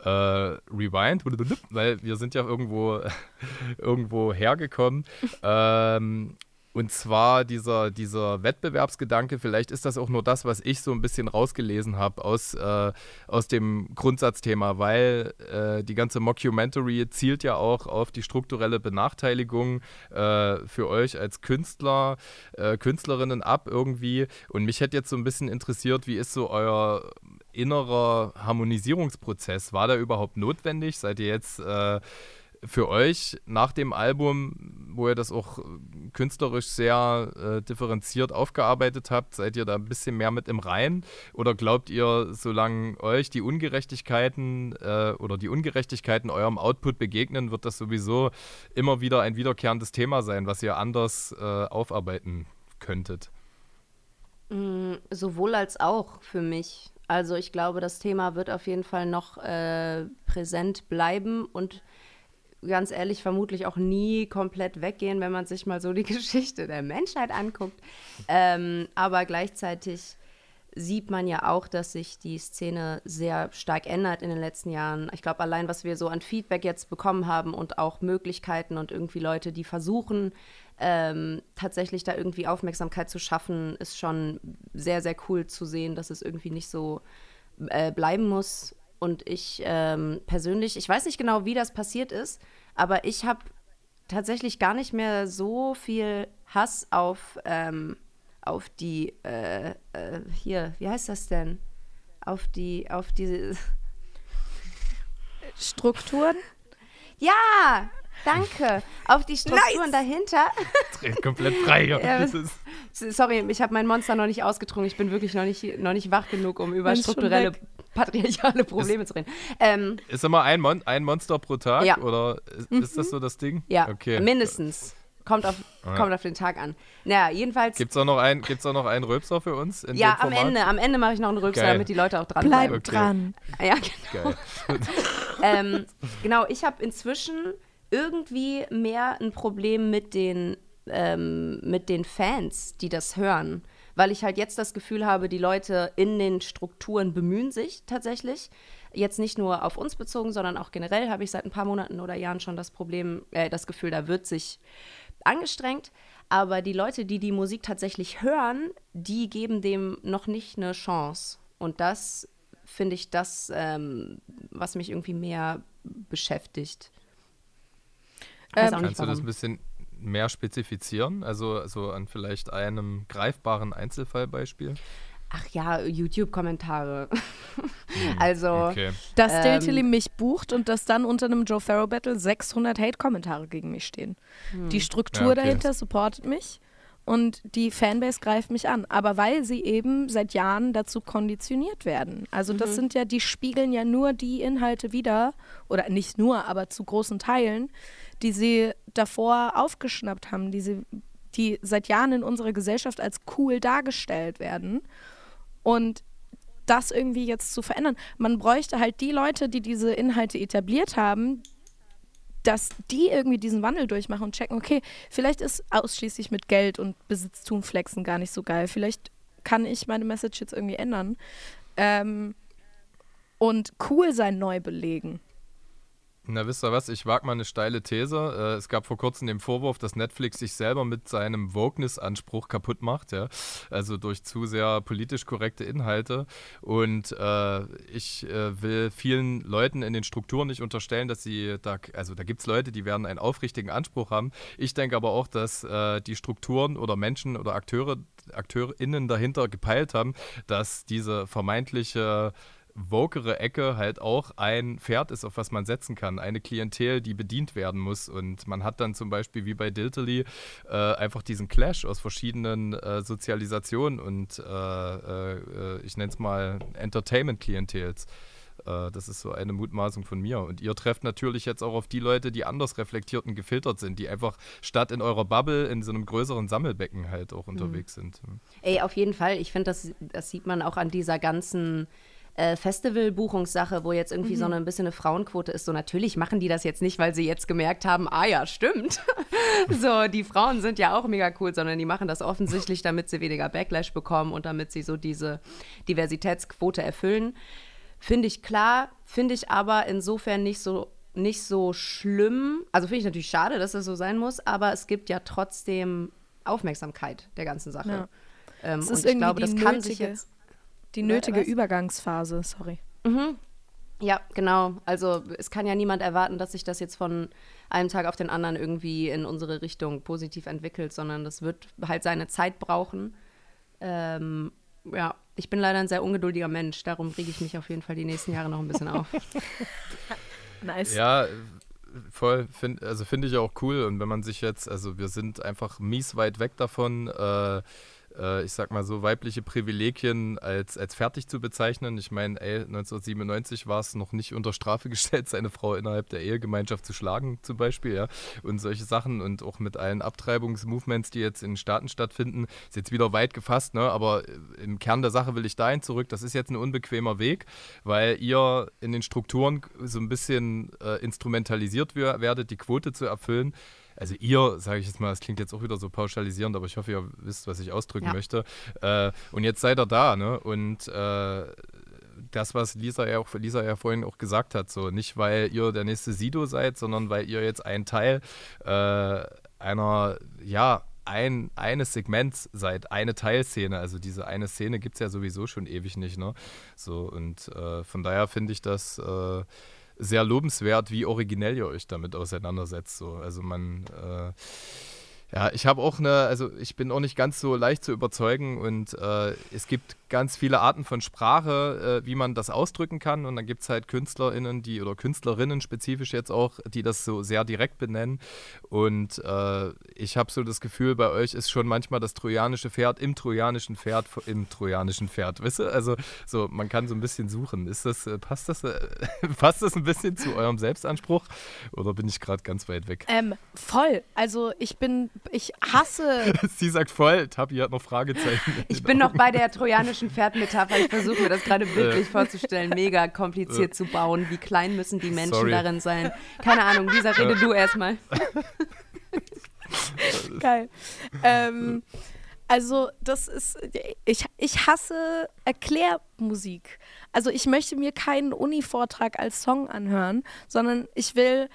Äh, Rewind, weil wir sind ja irgendwo, irgendwo hergekommen. ähm, und zwar dieser, dieser Wettbewerbsgedanke, vielleicht ist das auch nur das, was ich so ein bisschen rausgelesen habe aus, äh, aus dem Grundsatzthema, weil äh, die ganze Mockumentary zielt ja auch auf die strukturelle Benachteiligung äh, für euch als Künstler, äh, Künstlerinnen ab irgendwie. Und mich hätte jetzt so ein bisschen interessiert, wie ist so euer innerer Harmonisierungsprozess? War der überhaupt notwendig? Seid ihr jetzt äh, für euch nach dem Album, wo ihr das auch künstlerisch sehr äh, differenziert aufgearbeitet habt, seid ihr da ein bisschen mehr mit im Rein? Oder glaubt ihr, solange euch die Ungerechtigkeiten äh, oder die Ungerechtigkeiten eurem Output begegnen, wird das sowieso immer wieder ein wiederkehrendes Thema sein, was ihr anders äh, aufarbeiten könntet? Mm, Sowohl als auch für mich. Also ich glaube, das Thema wird auf jeden Fall noch äh, präsent bleiben und ganz ehrlich vermutlich auch nie komplett weggehen, wenn man sich mal so die Geschichte der Menschheit anguckt. Ähm, aber gleichzeitig sieht man ja auch, dass sich die Szene sehr stark ändert in den letzten Jahren. Ich glaube, allein was wir so an Feedback jetzt bekommen haben und auch Möglichkeiten und irgendwie Leute, die versuchen, ähm, tatsächlich da irgendwie Aufmerksamkeit zu schaffen, ist schon sehr, sehr cool zu sehen, dass es irgendwie nicht so äh, bleiben muss. Und ich ähm, persönlich, ich weiß nicht genau, wie das passiert ist, aber ich habe tatsächlich gar nicht mehr so viel Hass auf, ähm, auf die, äh, äh, hier, wie heißt das denn? Auf die, auf diese, Strukturen? ja, danke, auf die Strukturen dahinter. Dreht komplett frei. Ja. Sorry, ich habe mein Monster noch nicht ausgetrunken. Ich bin wirklich noch nicht, noch nicht wach genug, um über Mensch, strukturelle. Patriarchale Probleme zu reden. Ähm, ist immer ein, Mon ein Monster pro Tag? Ja. Oder ist, ist das so das Ding? ja, Okay. mindestens. Kommt auf, kommt auf den Tag an. Naja, jedenfalls. Gibt es auch, noch ein- gibt's auch noch einen Röpser für uns? In ja, dem am? Ende. Am Ende mache ich noch einen Rülpser, Geil. damit die Leute auch dran Bleib bleiben. Okay. dran. Ja, genau. Geil. ähm, genau, ich habe inzwischen irgendwie mehr ein Problem mit den, ähm, mit den Fans, die das hören. Weil ich halt jetzt das Gefühl habe, die Leute in den Strukturen bemühen sich tatsächlich. Jetzt nicht nur auf uns bezogen, sondern auch generell habe ich seit ein paar Monaten oder Jahren schon das Problem, äh, das Gefühl, da wird sich angestrengt. Aber die Leute, die die Musik tatsächlich hören, die geben dem noch nicht eine Chance. Und das finde ich das, ähm, was mich irgendwie mehr beschäftigt. Ähm, nicht Kannst du das ein bisschen mehr spezifizieren? Also so an vielleicht einem greifbaren Einzelfallbeispiel? Ach ja, YouTube-Kommentare. also, Okay. Dass Ähm, Diltily mich bucht und dass dann unter einem Joe Farrow Battle 600 Hate-Kommentare gegen mich stehen. Die Struktur Ja, okay. dahinter supportet mich und die Fanbase greift mich an. Aber weil sie eben seit Jahren dazu konditioniert werden. Also das sind ja, die spiegeln ja nur die Inhalte wieder, oder nicht nur, aber zu großen Teilen, die sie davor aufgeschnappt haben, die sie die seit Jahren in unserer Gesellschaft als cool dargestellt werden. Und das irgendwie jetzt zu verändern. Man bräuchte halt die Leute, die diese Inhalte etabliert haben, dass die irgendwie diesen Wandel durchmachen und checken, okay, vielleicht ist ausschließlich mit Geld und Besitztum flexen gar nicht so geil. Vielleicht kann ich meine Message jetzt irgendwie ändern. Ähm, und cool sein neu belegen. Na, wisst ihr was? Ich wage mal eine steile These. Äh, es gab vor kurzem den Vorwurf, dass Netflix sich selber mit seinem Wokeness-Anspruch kaputt macht, ja. Also durch zu sehr politisch korrekte Inhalte. Und äh, ich äh, will vielen Leuten in den Strukturen nicht unterstellen, dass sie da, also da gibt es Leute, die werden einen aufrichtigen Anspruch haben. Ich denke aber auch, dass äh, die Strukturen oder Menschen oder Akteure, AkteurInnen dahinter gepeilt haben, dass diese vermeintliche wokere Ecke halt auch ein Pferd ist, auf was man setzen kann. Eine Klientel, die bedient werden muss. Und man hat dann zum Beispiel wie bei Diltily äh, einfach diesen Clash aus verschiedenen äh, Sozialisationen und äh, äh, ich nenne es mal Entertainment-Klientels. Äh, das ist so eine Mutmaßung von mir. Und ihr trefft natürlich jetzt auch auf die Leute, die anders reflektiert und gefiltert sind, die einfach statt in eurer Bubble in so einem größeren Sammelbecken halt auch unterwegs sind. ey, auf jeden Fall. Ich finde, das, das sieht man auch an dieser ganzen äh, Festival-Buchungssache, wo jetzt irgendwie so eine, ein bisschen eine Frauenquote ist. So, natürlich machen die das jetzt nicht, weil sie jetzt gemerkt haben, ah ja, stimmt. so, die Frauen sind ja auch mega cool, sondern die machen das offensichtlich, damit sie weniger Backlash bekommen und damit sie so diese Diversitätsquote erfüllen. Finde ich klar, finde ich aber insofern nicht so, nicht so schlimm. Also finde ich natürlich schade, dass das so sein muss, aber es gibt ja trotzdem Aufmerksamkeit der ganzen Sache. Ja. Ähm, und ich glaube, das kann sich jetzt. Die nötige was? Übergangsphase, sorry. Ja, genau. Also es kann ja niemand erwarten, dass sich das jetzt von einem Tag auf den anderen irgendwie in unsere Richtung positiv entwickelt, sondern das wird halt seine Zeit brauchen. Ähm, ja, ich bin leider ein sehr ungeduldiger Mensch, darum rege ich mich auf jeden Fall die nächsten Jahre noch ein bisschen auf. Nice. Ja, voll. Find, also finde ich auch cool. Und wenn man sich jetzt, also wir sind einfach mies weit weg davon, äh, ich sag mal so, weibliche Privilegien als, als fertig zu bezeichnen. Ich meine, ey, 1997 war es noch nicht unter Strafe gestellt, seine Frau innerhalb der Ehegemeinschaft zu schlagen, zum Beispiel, ja. Und solche Sachen und auch mit allen Abtreibungsmovements, die jetzt in den Staaten stattfinden, ist jetzt wieder weit gefasst, ne? Aber im Kern der Sache will ich dahin zurück. Das ist jetzt ein unbequemer Weg, weil ihr in den Strukturen so ein bisschen äh, instrumentalisiert wer- werdet, die Quote zu erfüllen. Also ihr, sage ich jetzt mal, das klingt jetzt auch wieder so pauschalisierend, aber ich hoffe, ihr wisst, was ich ausdrücken Ja. möchte. Äh, und jetzt seid ihr da, ne? Und äh, das, was Lisa ja auch Lisa ja vorhin auch gesagt hat, so nicht weil ihr der nächste Sido seid, sondern weil ihr jetzt ein Teil äh, einer, ja, ein, eines Segments seid, eine Teilszene. Also diese eine Szene gibt es ja sowieso schon ewig nicht, ne? So, und äh, von daher finde ich das äh, sehr lobenswert, wie originell ihr euch damit auseinandersetzt. So. Also man äh, ja, ich habe auch eine, also ich bin auch nicht ganz so leicht zu überzeugen und äh, es gibt ganz viele Arten von Sprache, äh, wie man das ausdrücken kann und dann gibt es halt KünstlerInnen, die oder Künstlerinnen spezifisch jetzt auch, die das so sehr direkt benennen und äh, ich habe so das Gefühl, bei euch ist schon manchmal das trojanische Pferd im trojanischen Pferd im trojanischen Pferd, wisst ihr? Also so, man kann so ein bisschen suchen. Ist das, äh, passt das, äh, passt das ein bisschen zu eurem Selbstanspruch oder bin ich gerade ganz weit weg? Ähm, voll. Also ich bin, ich hasse. Sie sagt voll, Tabi hat noch Fragezeichen. Ich bin noch bei der trojanischen Pferdmetapher. Ich versuche mir das gerade wirklich vorzustellen. Mega kompliziert zu bauen. Wie klein müssen die Menschen Sorry. darin sein? Keine Ahnung, Lisa, rede du erstmal. Geil. Ähm, also, das ist. Ich, ich hasse Erklärmusik. Also, ich möchte mir keinen Uni-Vortrag als Song anhören, sondern ich will.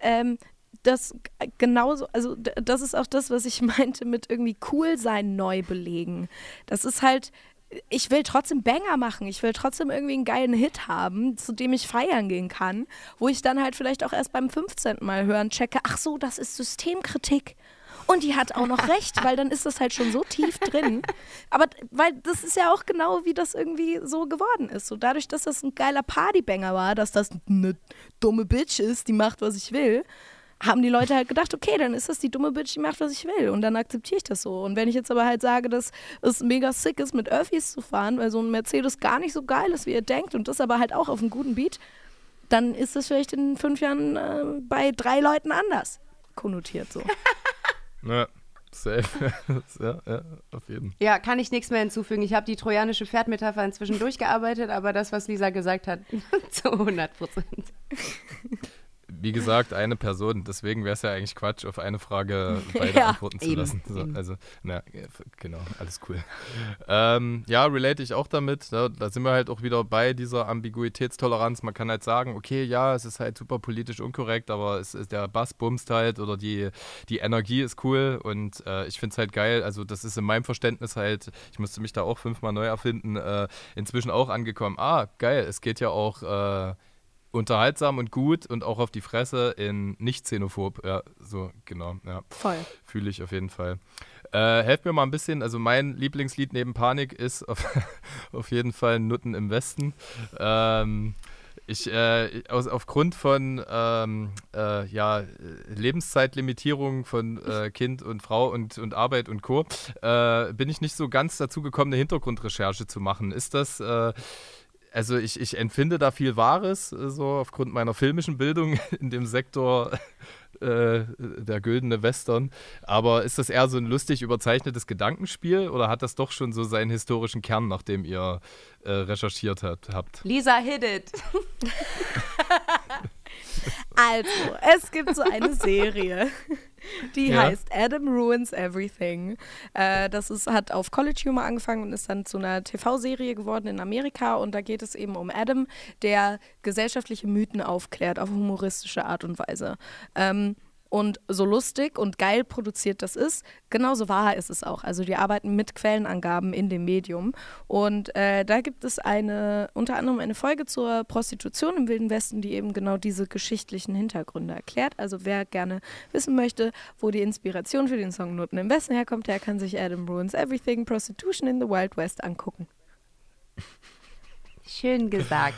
Ähm, das genauso, also das ist auch das, was ich meinte mit irgendwie cool sein neu belegen. Das ist halt, ich will trotzdem Banger machen, ich will trotzdem irgendwie einen geilen Hit haben, zu dem ich feiern gehen kann, wo ich dann halt vielleicht auch erst beim 15. Mal hören checke, ach so, das ist Systemkritik. Und die hat auch noch recht, weil dann ist das halt schon so tief drin. Aber weil das ist ja auch genau, wie das irgendwie so geworden ist. So dadurch, dass das ein geiler Partybanger war, dass das eine dumme Bitch ist, die macht, was ich will, haben die Leute halt gedacht, okay, dann ist das die dumme Bitch, die macht, was ich will. Und dann akzeptiere ich das so. Und wenn ich jetzt aber halt sage, dass es mega sick ist, mit Öffis zu fahren, weil so ein Mercedes gar nicht so geil ist, wie ihr denkt, und das aber halt auch auf einem guten Beat, dann ist das vielleicht in fünf Jahren äh, bei drei Leuten anders konnotiert so. Ja, safe. ja, ja, auf jeden. Ja, kann ich nichts mehr hinzufügen. Ich habe die trojanische Pferdmetapher inzwischen durchgearbeitet, aber das, was Lisa gesagt hat, zu 100 Prozent. Wie gesagt, eine Person, deswegen wäre es ja eigentlich Quatsch, auf eine Frage beide Ja, antworten zu eben, lassen. So, also, na, f- genau, alles cool. Ähm, ja, relate ich auch damit. Da, da sind wir halt auch wieder bei dieser Ambiguitätstoleranz. Man kann halt sagen, okay, ja, es ist halt super politisch unkorrekt, aber es ist der Bass bumst halt oder die, die Energie ist cool und äh, ich finde es halt geil. Also, das ist in meinem Verständnis halt, ich musste mich da auch fünfmal neu erfinden, äh, inzwischen auch angekommen. Ah, geil, es geht ja auch. Äh, unterhaltsam und gut und auch auf die Fresse in nicht xenophob. Ja, so, genau, ja. Voll. Fühle ich auf jeden Fall. Äh, helft mir mal ein bisschen. Also mein Lieblingslied neben Panik ist auf, auf jeden Fall Nutten im Westen. Ähm, ich, äh, aus, aufgrund von ähm, äh, ja, Lebenszeitlimitierung von äh, Kind und Frau und, und Arbeit und Co. Äh, bin ich nicht so ganz dazu gekommen, eine Hintergrundrecherche zu machen. Ist das, äh, also ich, ich empfinde da viel Wahres, äh, so aufgrund meiner filmischen Bildung in dem Sektor äh, der güldene Western. Aber ist das eher so ein lustig überzeichnetes Gedankenspiel oder hat das doch schon so seinen historischen Kern, nachdem ihr äh, recherchiert habt? habt? Lisa hit it. Also, es gibt so eine Serie, die Ja. heißt Adam Ruins Everything. Äh, das ist, hat auf College Humor angefangen und ist dann zu einer TV-Serie geworden in Amerika. Und da geht es eben um Adam, der gesellschaftliche Mythen aufklärt auf humoristische Art und Weise. Ähm, und so lustig und geil produziert das ist, genauso wahr ist es auch. Also die arbeiten mit Quellenangaben in dem Medium. Und äh, da gibt es eine, unter anderem eine Folge zur Prostitution im Wilden Westen, die eben genau diese geschichtlichen Hintergründe erklärt. Also wer gerne wissen möchte, wo die Inspiration für den Song Noten im Westen herkommt, der kann sich Adam Ruins Everything Prostitution in the Wild West angucken. Schön gesagt.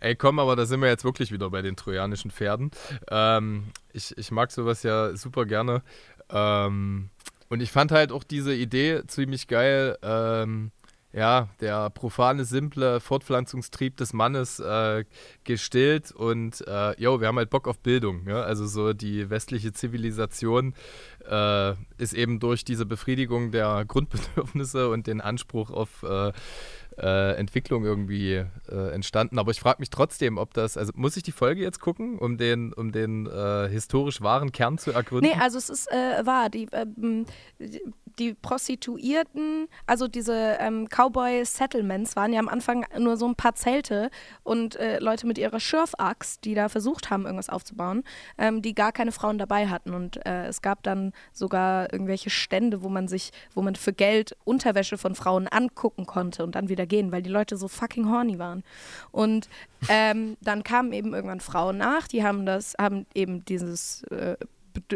Ey, komm, aber da sind wir jetzt wirklich wieder bei den trojanischen Pferden. Ähm, ich, ich mag sowas ja super gerne. Ähm, Und ich fand halt auch diese Idee ziemlich geil. Ähm, ja, der profane, simple Fortpflanzungstrieb des Mannes äh, gestillt und äh, wir haben halt Bock auf Bildung. Ja? Also so die westliche Zivilisation äh, ist eben durch diese Befriedigung der Grundbedürfnisse und den Anspruch auf äh, Entwicklung irgendwie äh, entstanden. Aber ich frage mich trotzdem, ob das, also muss ich die Folge jetzt gucken, um den, um den äh, historisch wahren Kern zu ergründen? Nee, also es ist äh, wahr. Die, ähm, die- Prostituierten, also diese ähm, Cowboy-Settlements waren ja am Anfang nur so ein paar Zelte und äh, Leute mit ihrer Schürfaxt, die da versucht haben, irgendwas aufzubauen, ähm, die gar keine Frauen dabei hatten. Und äh, es gab dann sogar irgendwelche Stände, wo man sich, wo man für Geld Unterwäsche von Frauen angucken konnte und dann wieder gehen, weil die Leute so fucking horny waren. Und ähm, dann kamen eben irgendwann Frauen nach, die haben das, haben eben dieses äh,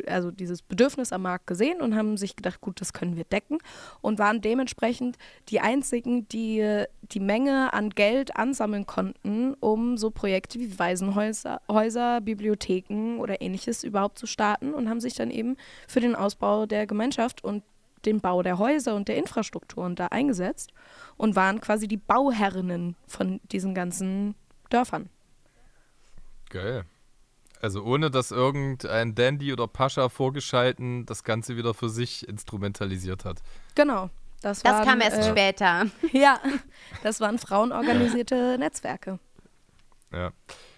also dieses Bedürfnis am Markt gesehen und haben sich gedacht, gut, das können wir decken und waren dementsprechend die einzigen, die die Menge an Geld ansammeln konnten, um so Projekte wie Waisenhäuser, Häuser, Bibliotheken oder ähnliches überhaupt zu starten und haben sich dann eben für den Ausbau der Gemeinschaft und den Bau der Häuser und der Infrastrukturen da eingesetzt und waren quasi die Bauherrinnen von diesen ganzen Dörfern. Geil. Also ohne dass irgendein Dandy oder Pascha vorgeschalten das Ganze wieder für sich instrumentalisiert hat. Genau. Das, Das waren, kam erst äh, später. Ja, das waren frauenorganisierte Netzwerke. Ja.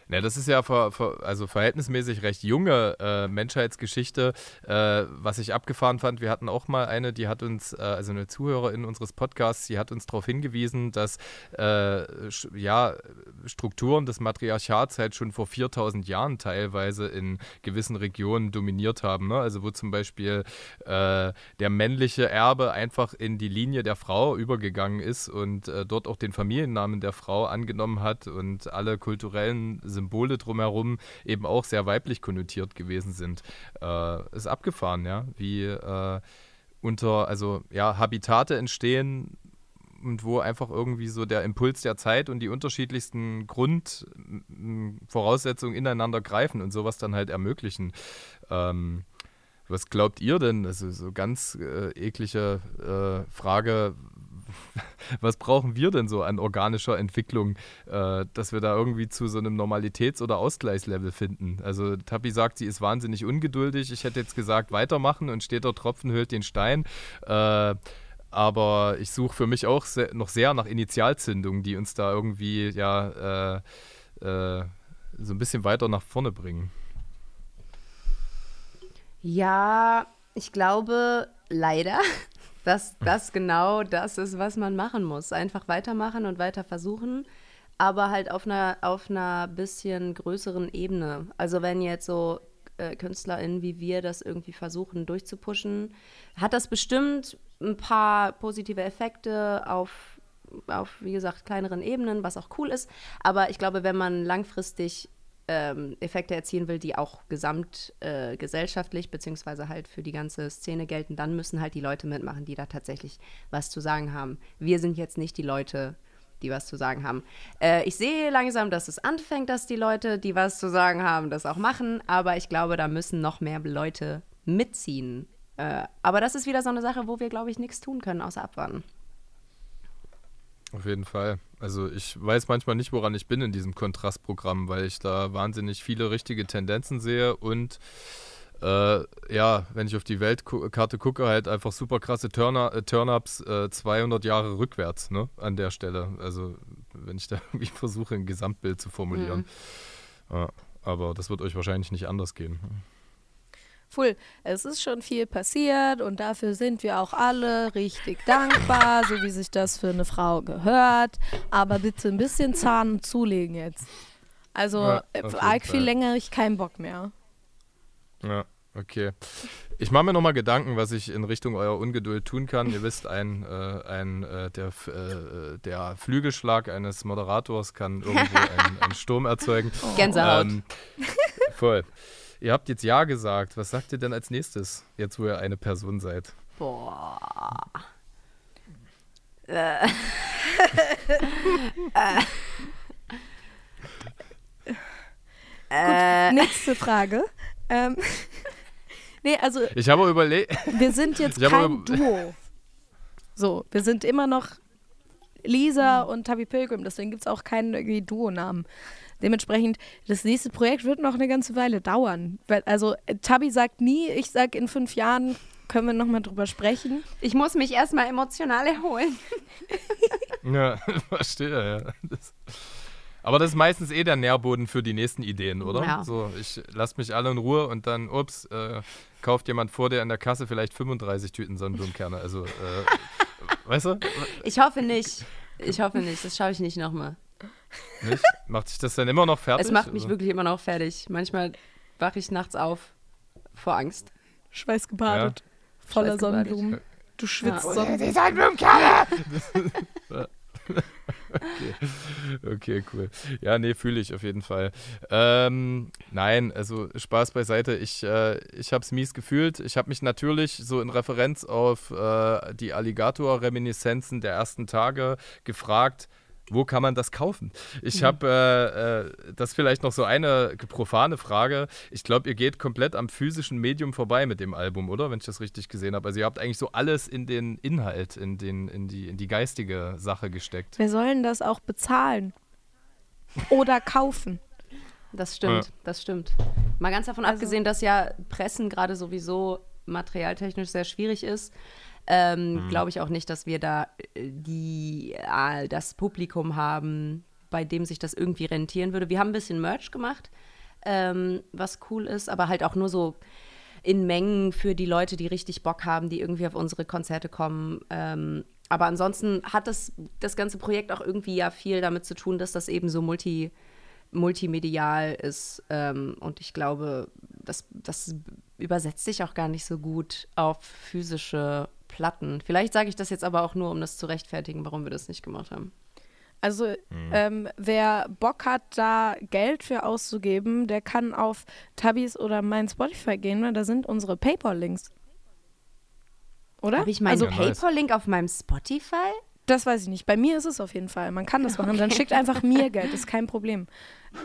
Ja, das ist ja ver, ver, also verhältnismäßig recht junge äh, Menschheitsgeschichte. Äh, was ich abgefahren fand, wir hatten auch mal eine, die hat uns, äh, also eine Zuhörerin unseres Podcasts, die hat uns darauf hingewiesen, dass äh, ja, Strukturen des Matriarchats halt schon vor 4000 Jahren teilweise in gewissen Regionen dominiert haben. Ne? Also wo zum Beispiel äh, der männliche Erbe einfach in die Linie der Frau übergegangen ist und äh, dort auch den Familiennamen der Frau angenommen hat und alle kulturellen Symbole drumherum eben auch sehr weiblich konnotiert gewesen sind. Äh, ist abgefahren, ja, wie äh, unter, also ja, Habitate entstehen und wo einfach irgendwie so der Impuls der Zeit und die unterschiedlichsten Grundvoraussetzungen ineinander greifen und sowas dann halt ermöglichen. Ähm, was glaubt ihr denn? Also so ganz äh, eklige äh, Frage. Was brauchen wir denn so an organischer Entwicklung, äh, dass wir da irgendwie zu so einem Normalitäts- oder Ausgleichslevel finden? Also Tappi sagt, sie ist wahnsinnig ungeduldig. Ich hätte jetzt gesagt, weitermachen und steht der Tropfen hüllt den Stein. Äh, aber ich suche für mich auch se noch sehr nach Initialzündungen, die uns da irgendwie ja äh, äh, so ein bisschen weiter nach vorne bringen. Ja, ich glaube leider, dass das genau das ist, was man machen muss. Einfach weitermachen und weiter versuchen, aber halt auf einer, auf einer bisschen größeren Ebene. Also wenn jetzt so äh, KünstlerInnen wie wir das irgendwie versuchen durchzupushen, hat das bestimmt ein paar positive Effekte auf, auf, wie gesagt, kleineren Ebenen, was auch cool ist. Aber ich glaube, wenn man langfristig ähm, Effekte erzielen will, die auch gesamtgesellschaftlich äh, beziehungsweise halt für die ganze Szene gelten, dann müssen halt die Leute mitmachen, die da tatsächlich was zu sagen haben. Wir sind jetzt nicht die Leute, die was zu sagen haben. Äh, ich sehe langsam, dass es anfängt, dass die Leute, die was zu sagen haben, das auch machen, aber ich glaube, da müssen noch mehr Leute mitziehen. Äh, aber das ist wieder so eine Sache, wo wir, glaube ich, nichts tun können, außer abwarten. Auf jeden Fall. Also ich weiß manchmal nicht, woran ich bin in diesem Kontrastprogramm, weil ich da wahnsinnig viele richtige Tendenzen sehe und äh, ja, wenn ich auf die Weltkarte gucke, halt einfach super krasse äh, Turn-ups äh, 200 Jahre rückwärts ne, an der Stelle. Also wenn ich da irgendwie versuche, ein Gesamtbild zu formulieren. Ja, aber das wird euch wahrscheinlich nicht anders gehen. Full, es ist schon viel passiert und dafür sind wir auch alle richtig dankbar, so wie sich das für eine Frau gehört. Aber bitte ein bisschen Zahn zulegen jetzt. Also, Ja, äh, arg viel länger ich keinen Bock mehr. Ja, okay. Ich mache mir nochmal Gedanken, was ich in Richtung eurer Ungeduld tun kann. Ihr wisst, ein, äh, ein, äh, der, äh, der Flügelschlag eines Moderators kann irgendwo einen, einen Sturm erzeugen. Gänsehaut. Ähm, voll. Ihr habt jetzt Ja gesagt. Was sagt ihr denn als nächstes, jetzt wo ihr eine Person seid? Boah. Gut, nächste Frage. ähm, Nee, also Ich habe überlegt, wir sind jetzt kein Duo. So, wir sind immer noch Lisa und Tabby Pilgrim, deswegen gibt es auch keinen irgendwie Duo-Namen. Dementsprechend, das nächste Projekt wird noch eine ganze Weile dauern. Also, Tabby sagt nie, ich sag in fünf Jahren können wir nochmal drüber sprechen. Ich muss mich erstmal emotional erholen. Ja, verstehe, ja. Das, aber das ist meistens eh der Nährboden für die nächsten Ideen, oder? Ja. So, ich lasse mich alle in Ruhe und dann, ups, äh, kauft jemand vor dir an der Kasse vielleicht 35 Tüten Sonnenblumenkerne. Also, äh, weißt du? Ich hoffe nicht. Ich hoffe nicht. Das schaue ich nicht nochmal. Nicht? Macht sich das dann immer noch fertig? Es macht mich Also, wirklich immer noch fertig. Manchmal wache ich nachts auf vor Angst. Schweißgebadet, voller Schweißgebadet. Sonnenblumen. Du schwitzt Ja. Sonnenblumen. Okay, cool. Ja, nee, fühle ich auf jeden Fall. Ähm, nein, also Spaß beiseite. Ich, äh, ich habe es mies gefühlt. Ich habe mich natürlich so in Referenz auf äh, die Alligator-Reminiszenzen der ersten Tage gefragt, wo kann man das kaufen? Ich habe äh, äh, das vielleicht noch so eine profane Frage. Ich glaube, ihr geht komplett am physischen Medium vorbei mit dem Album, oder? Wenn ich das richtig gesehen habe. Also ihr habt eigentlich so alles in den Inhalt, in, den, in, die, in die geistige Sache gesteckt. Wer soll denn das auch bezahlen? Oder kaufen? Das stimmt, Ja. das stimmt. Mal ganz davon abgesehen, dass ja Pressen gerade sowieso materialtechnisch sehr schwierig ist, ähm, glaube ich auch nicht, dass wir da äh, die, äh, das Publikum haben, bei dem sich das irgendwie rentieren würde. Wir haben ein bisschen Merch gemacht, ähm, was cool ist, aber halt auch nur so in Mengen für die Leute, die richtig Bock haben, die irgendwie auf unsere Konzerte kommen. Ähm, aber ansonsten hat das, das ganze Projekt auch irgendwie ja viel damit zu tun, dass das eben so multi, multimedial ist. Ähm, und ich glaube, das, das übersetzt sich auch gar nicht so gut auf physische Platten. Vielleicht sage ich das jetzt aber auch nur, um das zu rechtfertigen, warum wir das nicht gemacht haben. Also, ähm, wer Bock hat, da Geld für auszugeben, der kann auf Tabis oder mein Spotify gehen, weil da sind unsere PayPal-Links. Oder? Habe ich meinen also. PayPal-Link auf meinem Spotify? das weiß ich nicht. Bei mir ist es auf jeden Fall. Man kann das machen. Dann schickt einfach mir Geld, ist kein Problem.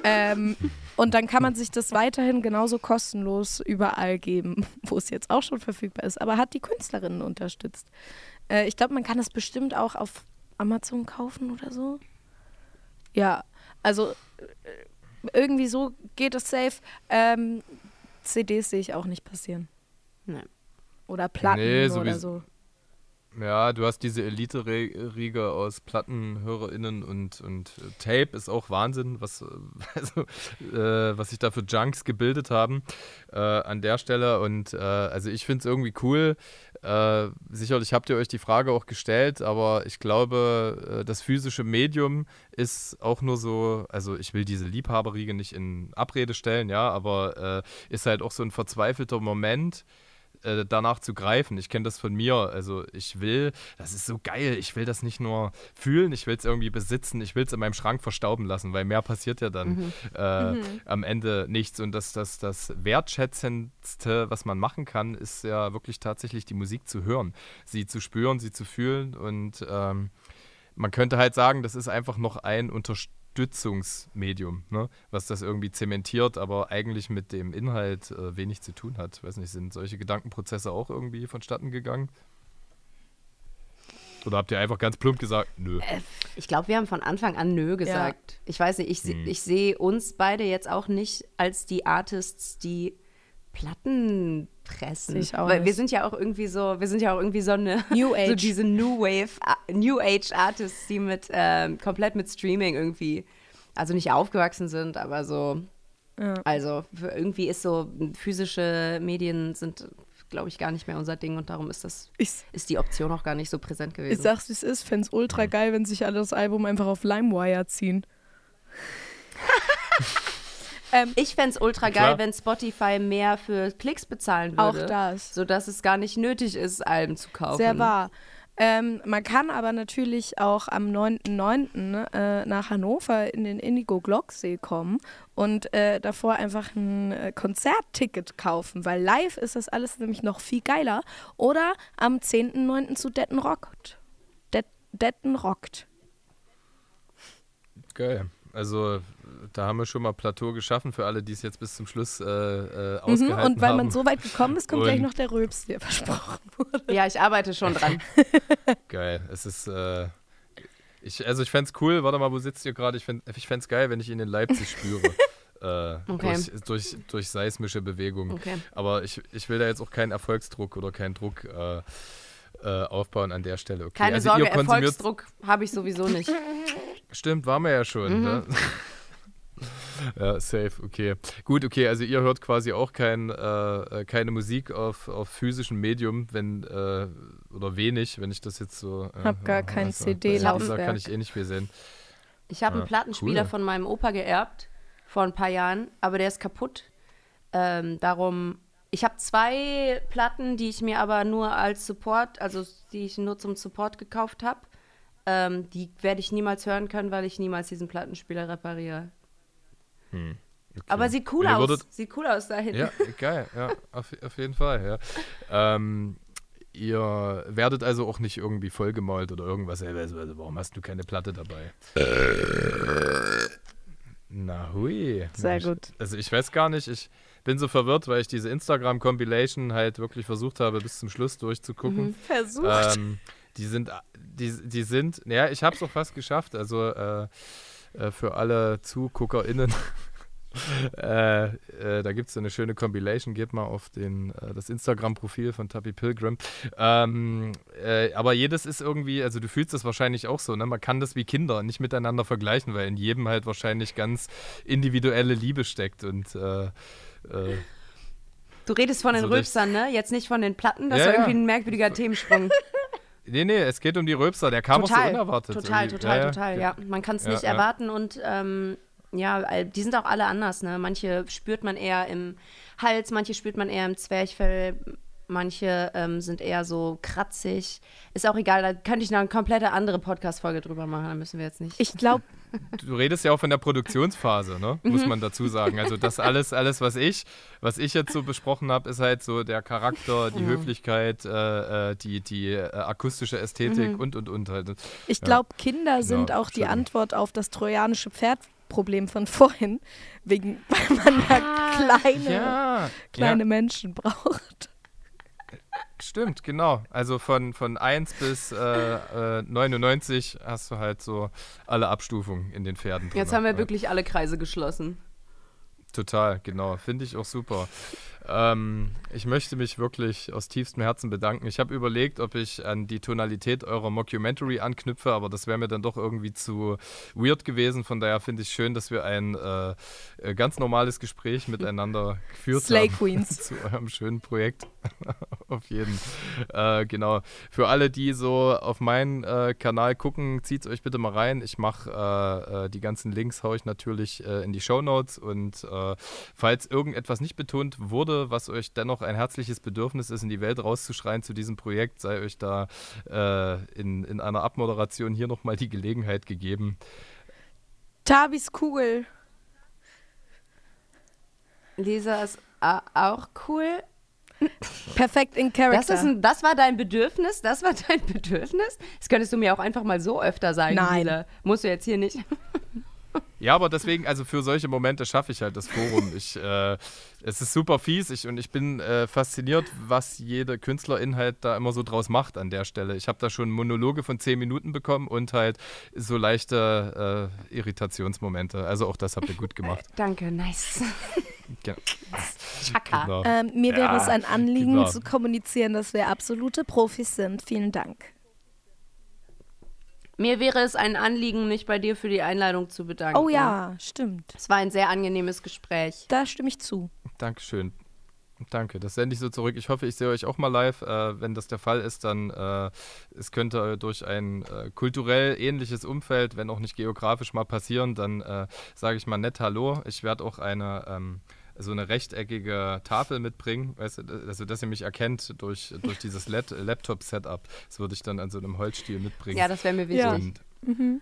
Ähm, und dann kann man sich das weiterhin genauso kostenlos überall geben, wo es jetzt auch schon verfügbar ist. Aber hat die Künstlerinnen unterstützt. Äh, ich glaube, man kann das bestimmt auch auf Amazon kaufen oder so. Ja, also äh, irgendwie so geht es safe. Ähm, CDs sehe ich auch nicht passieren. Nee. Oder Platten Nee, oder so. Ja, du hast diese Elite-Riege aus PlattenhörerInnen und, und äh, Tape ist auch Wahnsinn, was, äh, also, äh, was sich da für Junks gebildet haben äh, an der Stelle. Und äh, also ich finde es irgendwie cool. Äh, sicherlich habt ihr euch die Frage auch gestellt, aber ich glaube, das physische Medium ist auch nur so, also ich will diese Liebhaberriege nicht in Abrede stellen, ja, aber ist halt auch so ein verzweifelter Moment äh, danach zu greifen. Ich kenne das von mir. Also ich will, das ist so geil, ich will das nicht nur fühlen, ich will es irgendwie besitzen, ich will es in meinem Schrank verstauben lassen, weil mehr passiert ja dann äh, am Ende nichts. Und das, das, das Wertschätzendste, was man machen kann, ist ja wirklich tatsächlich die Musik zu hören, sie zu spüren, sie zu fühlen. Und ähm, man könnte halt sagen, das ist einfach noch ein Unterstützungsmedium, ne? was das irgendwie zementiert, aber eigentlich mit dem Inhalt äh, wenig zu tun hat. Weiß nicht, sind solche Gedankenprozesse auch irgendwie vonstatten gegangen? Oder habt ihr einfach ganz plump gesagt, nö? Ich glaube, wir haben von Anfang an Nö gesagt. Ich weiß nicht, ich, se- ich sehe uns beide jetzt auch nicht als die Artists, die Platten pressen. Ich auch Weil wir sind ja auch irgendwie so, wir sind ja auch irgendwie so eine New so Age. diese New Wave, äh, New Age Artists, die mit ähm, komplett mit Streaming irgendwie, also nicht aufgewachsen sind, aber so, also für irgendwie ist so physische Medien sind, glaube ich, gar nicht mehr unser Ding und darum ist das Ich, ist die Option auch gar nicht so präsent gewesen. ich sag's, wie es ist. Fände es ultra geil, wenn sich alle das Album einfach auf LimeWire ziehen. ähm, Ich fände es ultra Klar. geil, wenn Spotify mehr für Klicks bezahlen auch würde. das. Sodass es gar nicht nötig ist, Alben zu kaufen. Sehr wahr. Ähm, man kann aber natürlich auch am 9.9. Äh, nach Hannover in den Indigo Glocksee kommen und äh, davor einfach ein äh, Konzertticket kaufen, weil live ist das alles nämlich noch viel geiler. Oder am 10.9. zu Detten Rockt. Det Detten Rockt. Geil. Also da haben wir schon mal Plateau geschaffen für alle, die es jetzt bis zum Schluss äh, äh, Mhm, ausgehalten und weil haben. man so weit gekommen ist, kommt gleich Und- noch der Röps, der versprochen wurde. Ja, ich arbeite schon dran. Geil. Es ist, äh, ich, also ich fände es cool, warte mal, wo sitzt ihr gerade? Ich fände ich fänd's geil, wenn ich ihn in Leipzig spüre. Äh, Okay. durch, durch, durch seismische Bewegung. Okay. Aber ich, ich will da jetzt auch keinen Erfolgsdruck oder keinen Druck äh, äh, aufbauen an der Stelle. Okay, Keine also Sorge, Erfolgsdruck habe ich sowieso nicht. Stimmt, waren wir ja schon. Ne? ja, safe, okay. Gut, okay, also ihr hört quasi auch kein, äh, äh, keine Musik auf, auf physischem Medium, wenn, äh, oder wenig, wenn ich das jetzt so. Äh, Hab gar kein also, CD-Laufwerk. Da kann ich eh nicht viel sehen. Ich habe Ah, einen Plattenspieler cool. von meinem Opa geerbt vor ein paar Jahren, aber der ist kaputt. Ähm, darum, ich habe zwei Platten, die ich mir aber nur als Support, also die ich nur zum Support gekauft habe. Ähm, die werde ich niemals hören können, weil ich niemals diesen Plattenspieler repariere. Okay. Aber sieht cool aus. würdet- Sieht cool aus da hinten. Ja, geil, ja, auf, auf jeden Fall, ja. Ähm, ihr werdet also auch nicht irgendwie vollgemalt oder irgendwas. Ey, also, also, warum hast du keine Platte dabei? Na hui. Sehr Ich- gut. Also ich weiß gar nicht, ich bin so verwirrt, weil ich diese Instagram-Compilation halt wirklich versucht habe, bis zum Schluss durchzugucken. Versucht. Ähm, die sind, die, die sind, ja, ich habe es auch fast geschafft. Also äh, äh, für alle ZuguckerInnen, äh, äh, da gibt es eine schöne Compilation. Geht mal auf den, äh, das Instagram-Profil von Tappy Pilgrim. Ähm, äh, aber jedes ist irgendwie, also du fühlst das wahrscheinlich auch so, ne? Man kann das wie Kinder nicht miteinander vergleichen, weil in jedem halt wahrscheinlich ganz individuelle Liebe steckt und äh, Du redest von den So Rülpsern, ne? Jetzt nicht von den Platten. Das Ja, war irgendwie ein merkwürdiger Themensprung. Nee, nee, es geht um die Röpser. Der kam auch so total, unerwartet. total, irgendwie. total, Ja, ja. total. Ja, man kann es Ja, nicht ja. erwarten und ähm, ja, die sind auch alle anders. Ne? Manche spürt man eher im Hals, manche spürt man eher im Zwerchfell, manche ähm, sind eher so kratzig. Ist auch egal, da könnte ich noch eine komplette andere Podcast-Folge drüber machen, da müssen wir jetzt nicht. Ich glaube, Du redest ja auch von der Produktionsphase, ne? Muss Mhm. man dazu sagen. Also das alles, alles, was ich, was ich jetzt so besprochen habe, ist halt so der Charakter, Mhm. die Höflichkeit, äh, äh, die, die äh, akustische Ästhetik Mhm. und und und halt. ich Ja. glaube, Kinder sind auch die. Antwort auf das trojanische Pferdproblem von vorhin, wegen, weil man ja kleine, Ja, kleine ja, Menschen braucht. Stimmt, genau. Also von, von 1 bis äh, äh, 99 hast du halt so alle Abstufungen in den Pferden drin. jetzt haben wir ja. wirklich alle Kreise geschlossen. Total, genau. Finde ich auch super. Ähm, ich möchte mich wirklich aus tiefstem Herzen bedanken. Ich habe überlegt, ob ich an die Tonalität eurer Mockumentary anknüpfe, aber das wäre mir dann doch irgendwie zu weird gewesen. Von daher finde ich schön, dass wir ein äh, äh, ganz normales Gespräch miteinander geführt Slay haben Queens. zu eurem schönen Projekt. auf jeden. Äh, genau. Für alle, die so auf meinen äh, Kanal gucken, zieht euch bitte mal rein. Ich mache äh, äh, die ganzen Links, haue ich natürlich in die Show Notes und falls irgendetwas nicht betont wurde, was euch dennoch ein herzliches Bedürfnis ist, in die Welt rauszuschreien zu diesem Projekt, sei euch da äh, in, in einer Abmoderation hier nochmal die Gelegenheit gegeben. Tabis Kugel. Lisa ist a- auch cool. Perfekt in Character. Das, ist ein, das war dein Bedürfnis? Das war dein Bedürfnis? Das könntest du mir auch einfach mal so öfter sagen, Nein. Lila. Musst du jetzt hier nicht. Ja, aber deswegen, also für solche Momente schaffe ich halt das Forum. Ich, äh, es ist super fies ich, und ich bin äh, fasziniert, was jede Künstlerin halt da immer so draus macht an der Stelle. Ich habe da schon Monologe von zehn Minuten bekommen und halt so leichte äh, Irritationsmomente. Also auch das habt ihr gut gemacht. Danke, nice. Ge- Chaka. Genau. ähm, mir wäre Ja, es ein Anliegen genau. zu kommunizieren, dass wir absolute Profis sind. Vielen Dank. Mir wäre es ein Anliegen, mich bei dir für die Einladung zu bedanken. Oh ja, stimmt. Es war ein sehr angenehmes Gespräch. Da stimme ich zu. Dankeschön. Danke, das sende ich so zurück. Ich hoffe, ich sehe euch auch mal live. Äh, wenn das der Fall ist, dann äh, es könnte durch ein äh, kulturell ähnliches Umfeld, wenn auch nicht geografisch mal passieren, dann äh, sage ich mal nett Hallo. Ich werde auch eine ähm, so eine rechteckige Tafel mitbringen, weißt du, also dass ihr mich erkennt durch, durch dieses Let- Laptop-Setup. Das würde ich dann an so einem Holzstiel mitbringen. Ja, das wäre mir wichtig. Ja. Und,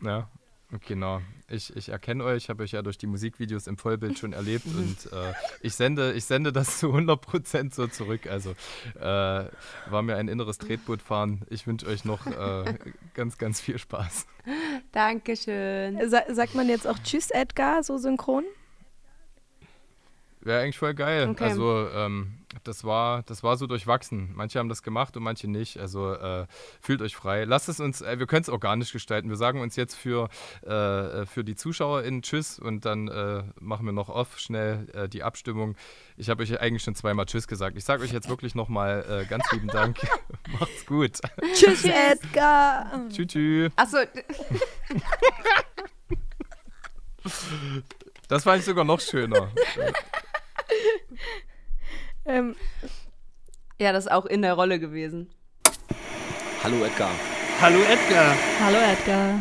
ja, genau. Ich, ich erkenne euch, habe euch ja durch die Musikvideos im Vollbild schon erlebt und äh, ich, sende, ich sende das zu 100% so zurück. Also äh, war mir ein inneres Tretboot fahren. Ich wünsche euch noch äh, ganz, ganz viel Spaß. Dankeschön. Sa sagt man jetzt auch Tschüss, Edgar, so synchron? Wäre eigentlich voll geil. Okay. Also ähm, das war, das war so durchwachsen. Manche haben das gemacht und manche nicht. Also äh, fühlt euch frei. Lasst es uns, äh, wir können es organisch gestalten. Wir sagen uns jetzt für, äh, für die ZuschauerInnen Tschüss und dann äh, machen wir noch off schnell äh, die Abstimmung. Ich habe euch eigentlich schon zweimal Tschüss gesagt. Ich sage euch jetzt wirklich nochmal äh, ganz lieben Dank. Macht's gut. Tschüss, Edgar. Tschüss. tschüss. Achso, Das fand ich sogar noch schöner. Ähm, ja, das ist auch in der Rolle gewesen. Hallo Edgar. Hallo Edgar. hallo, Edgar.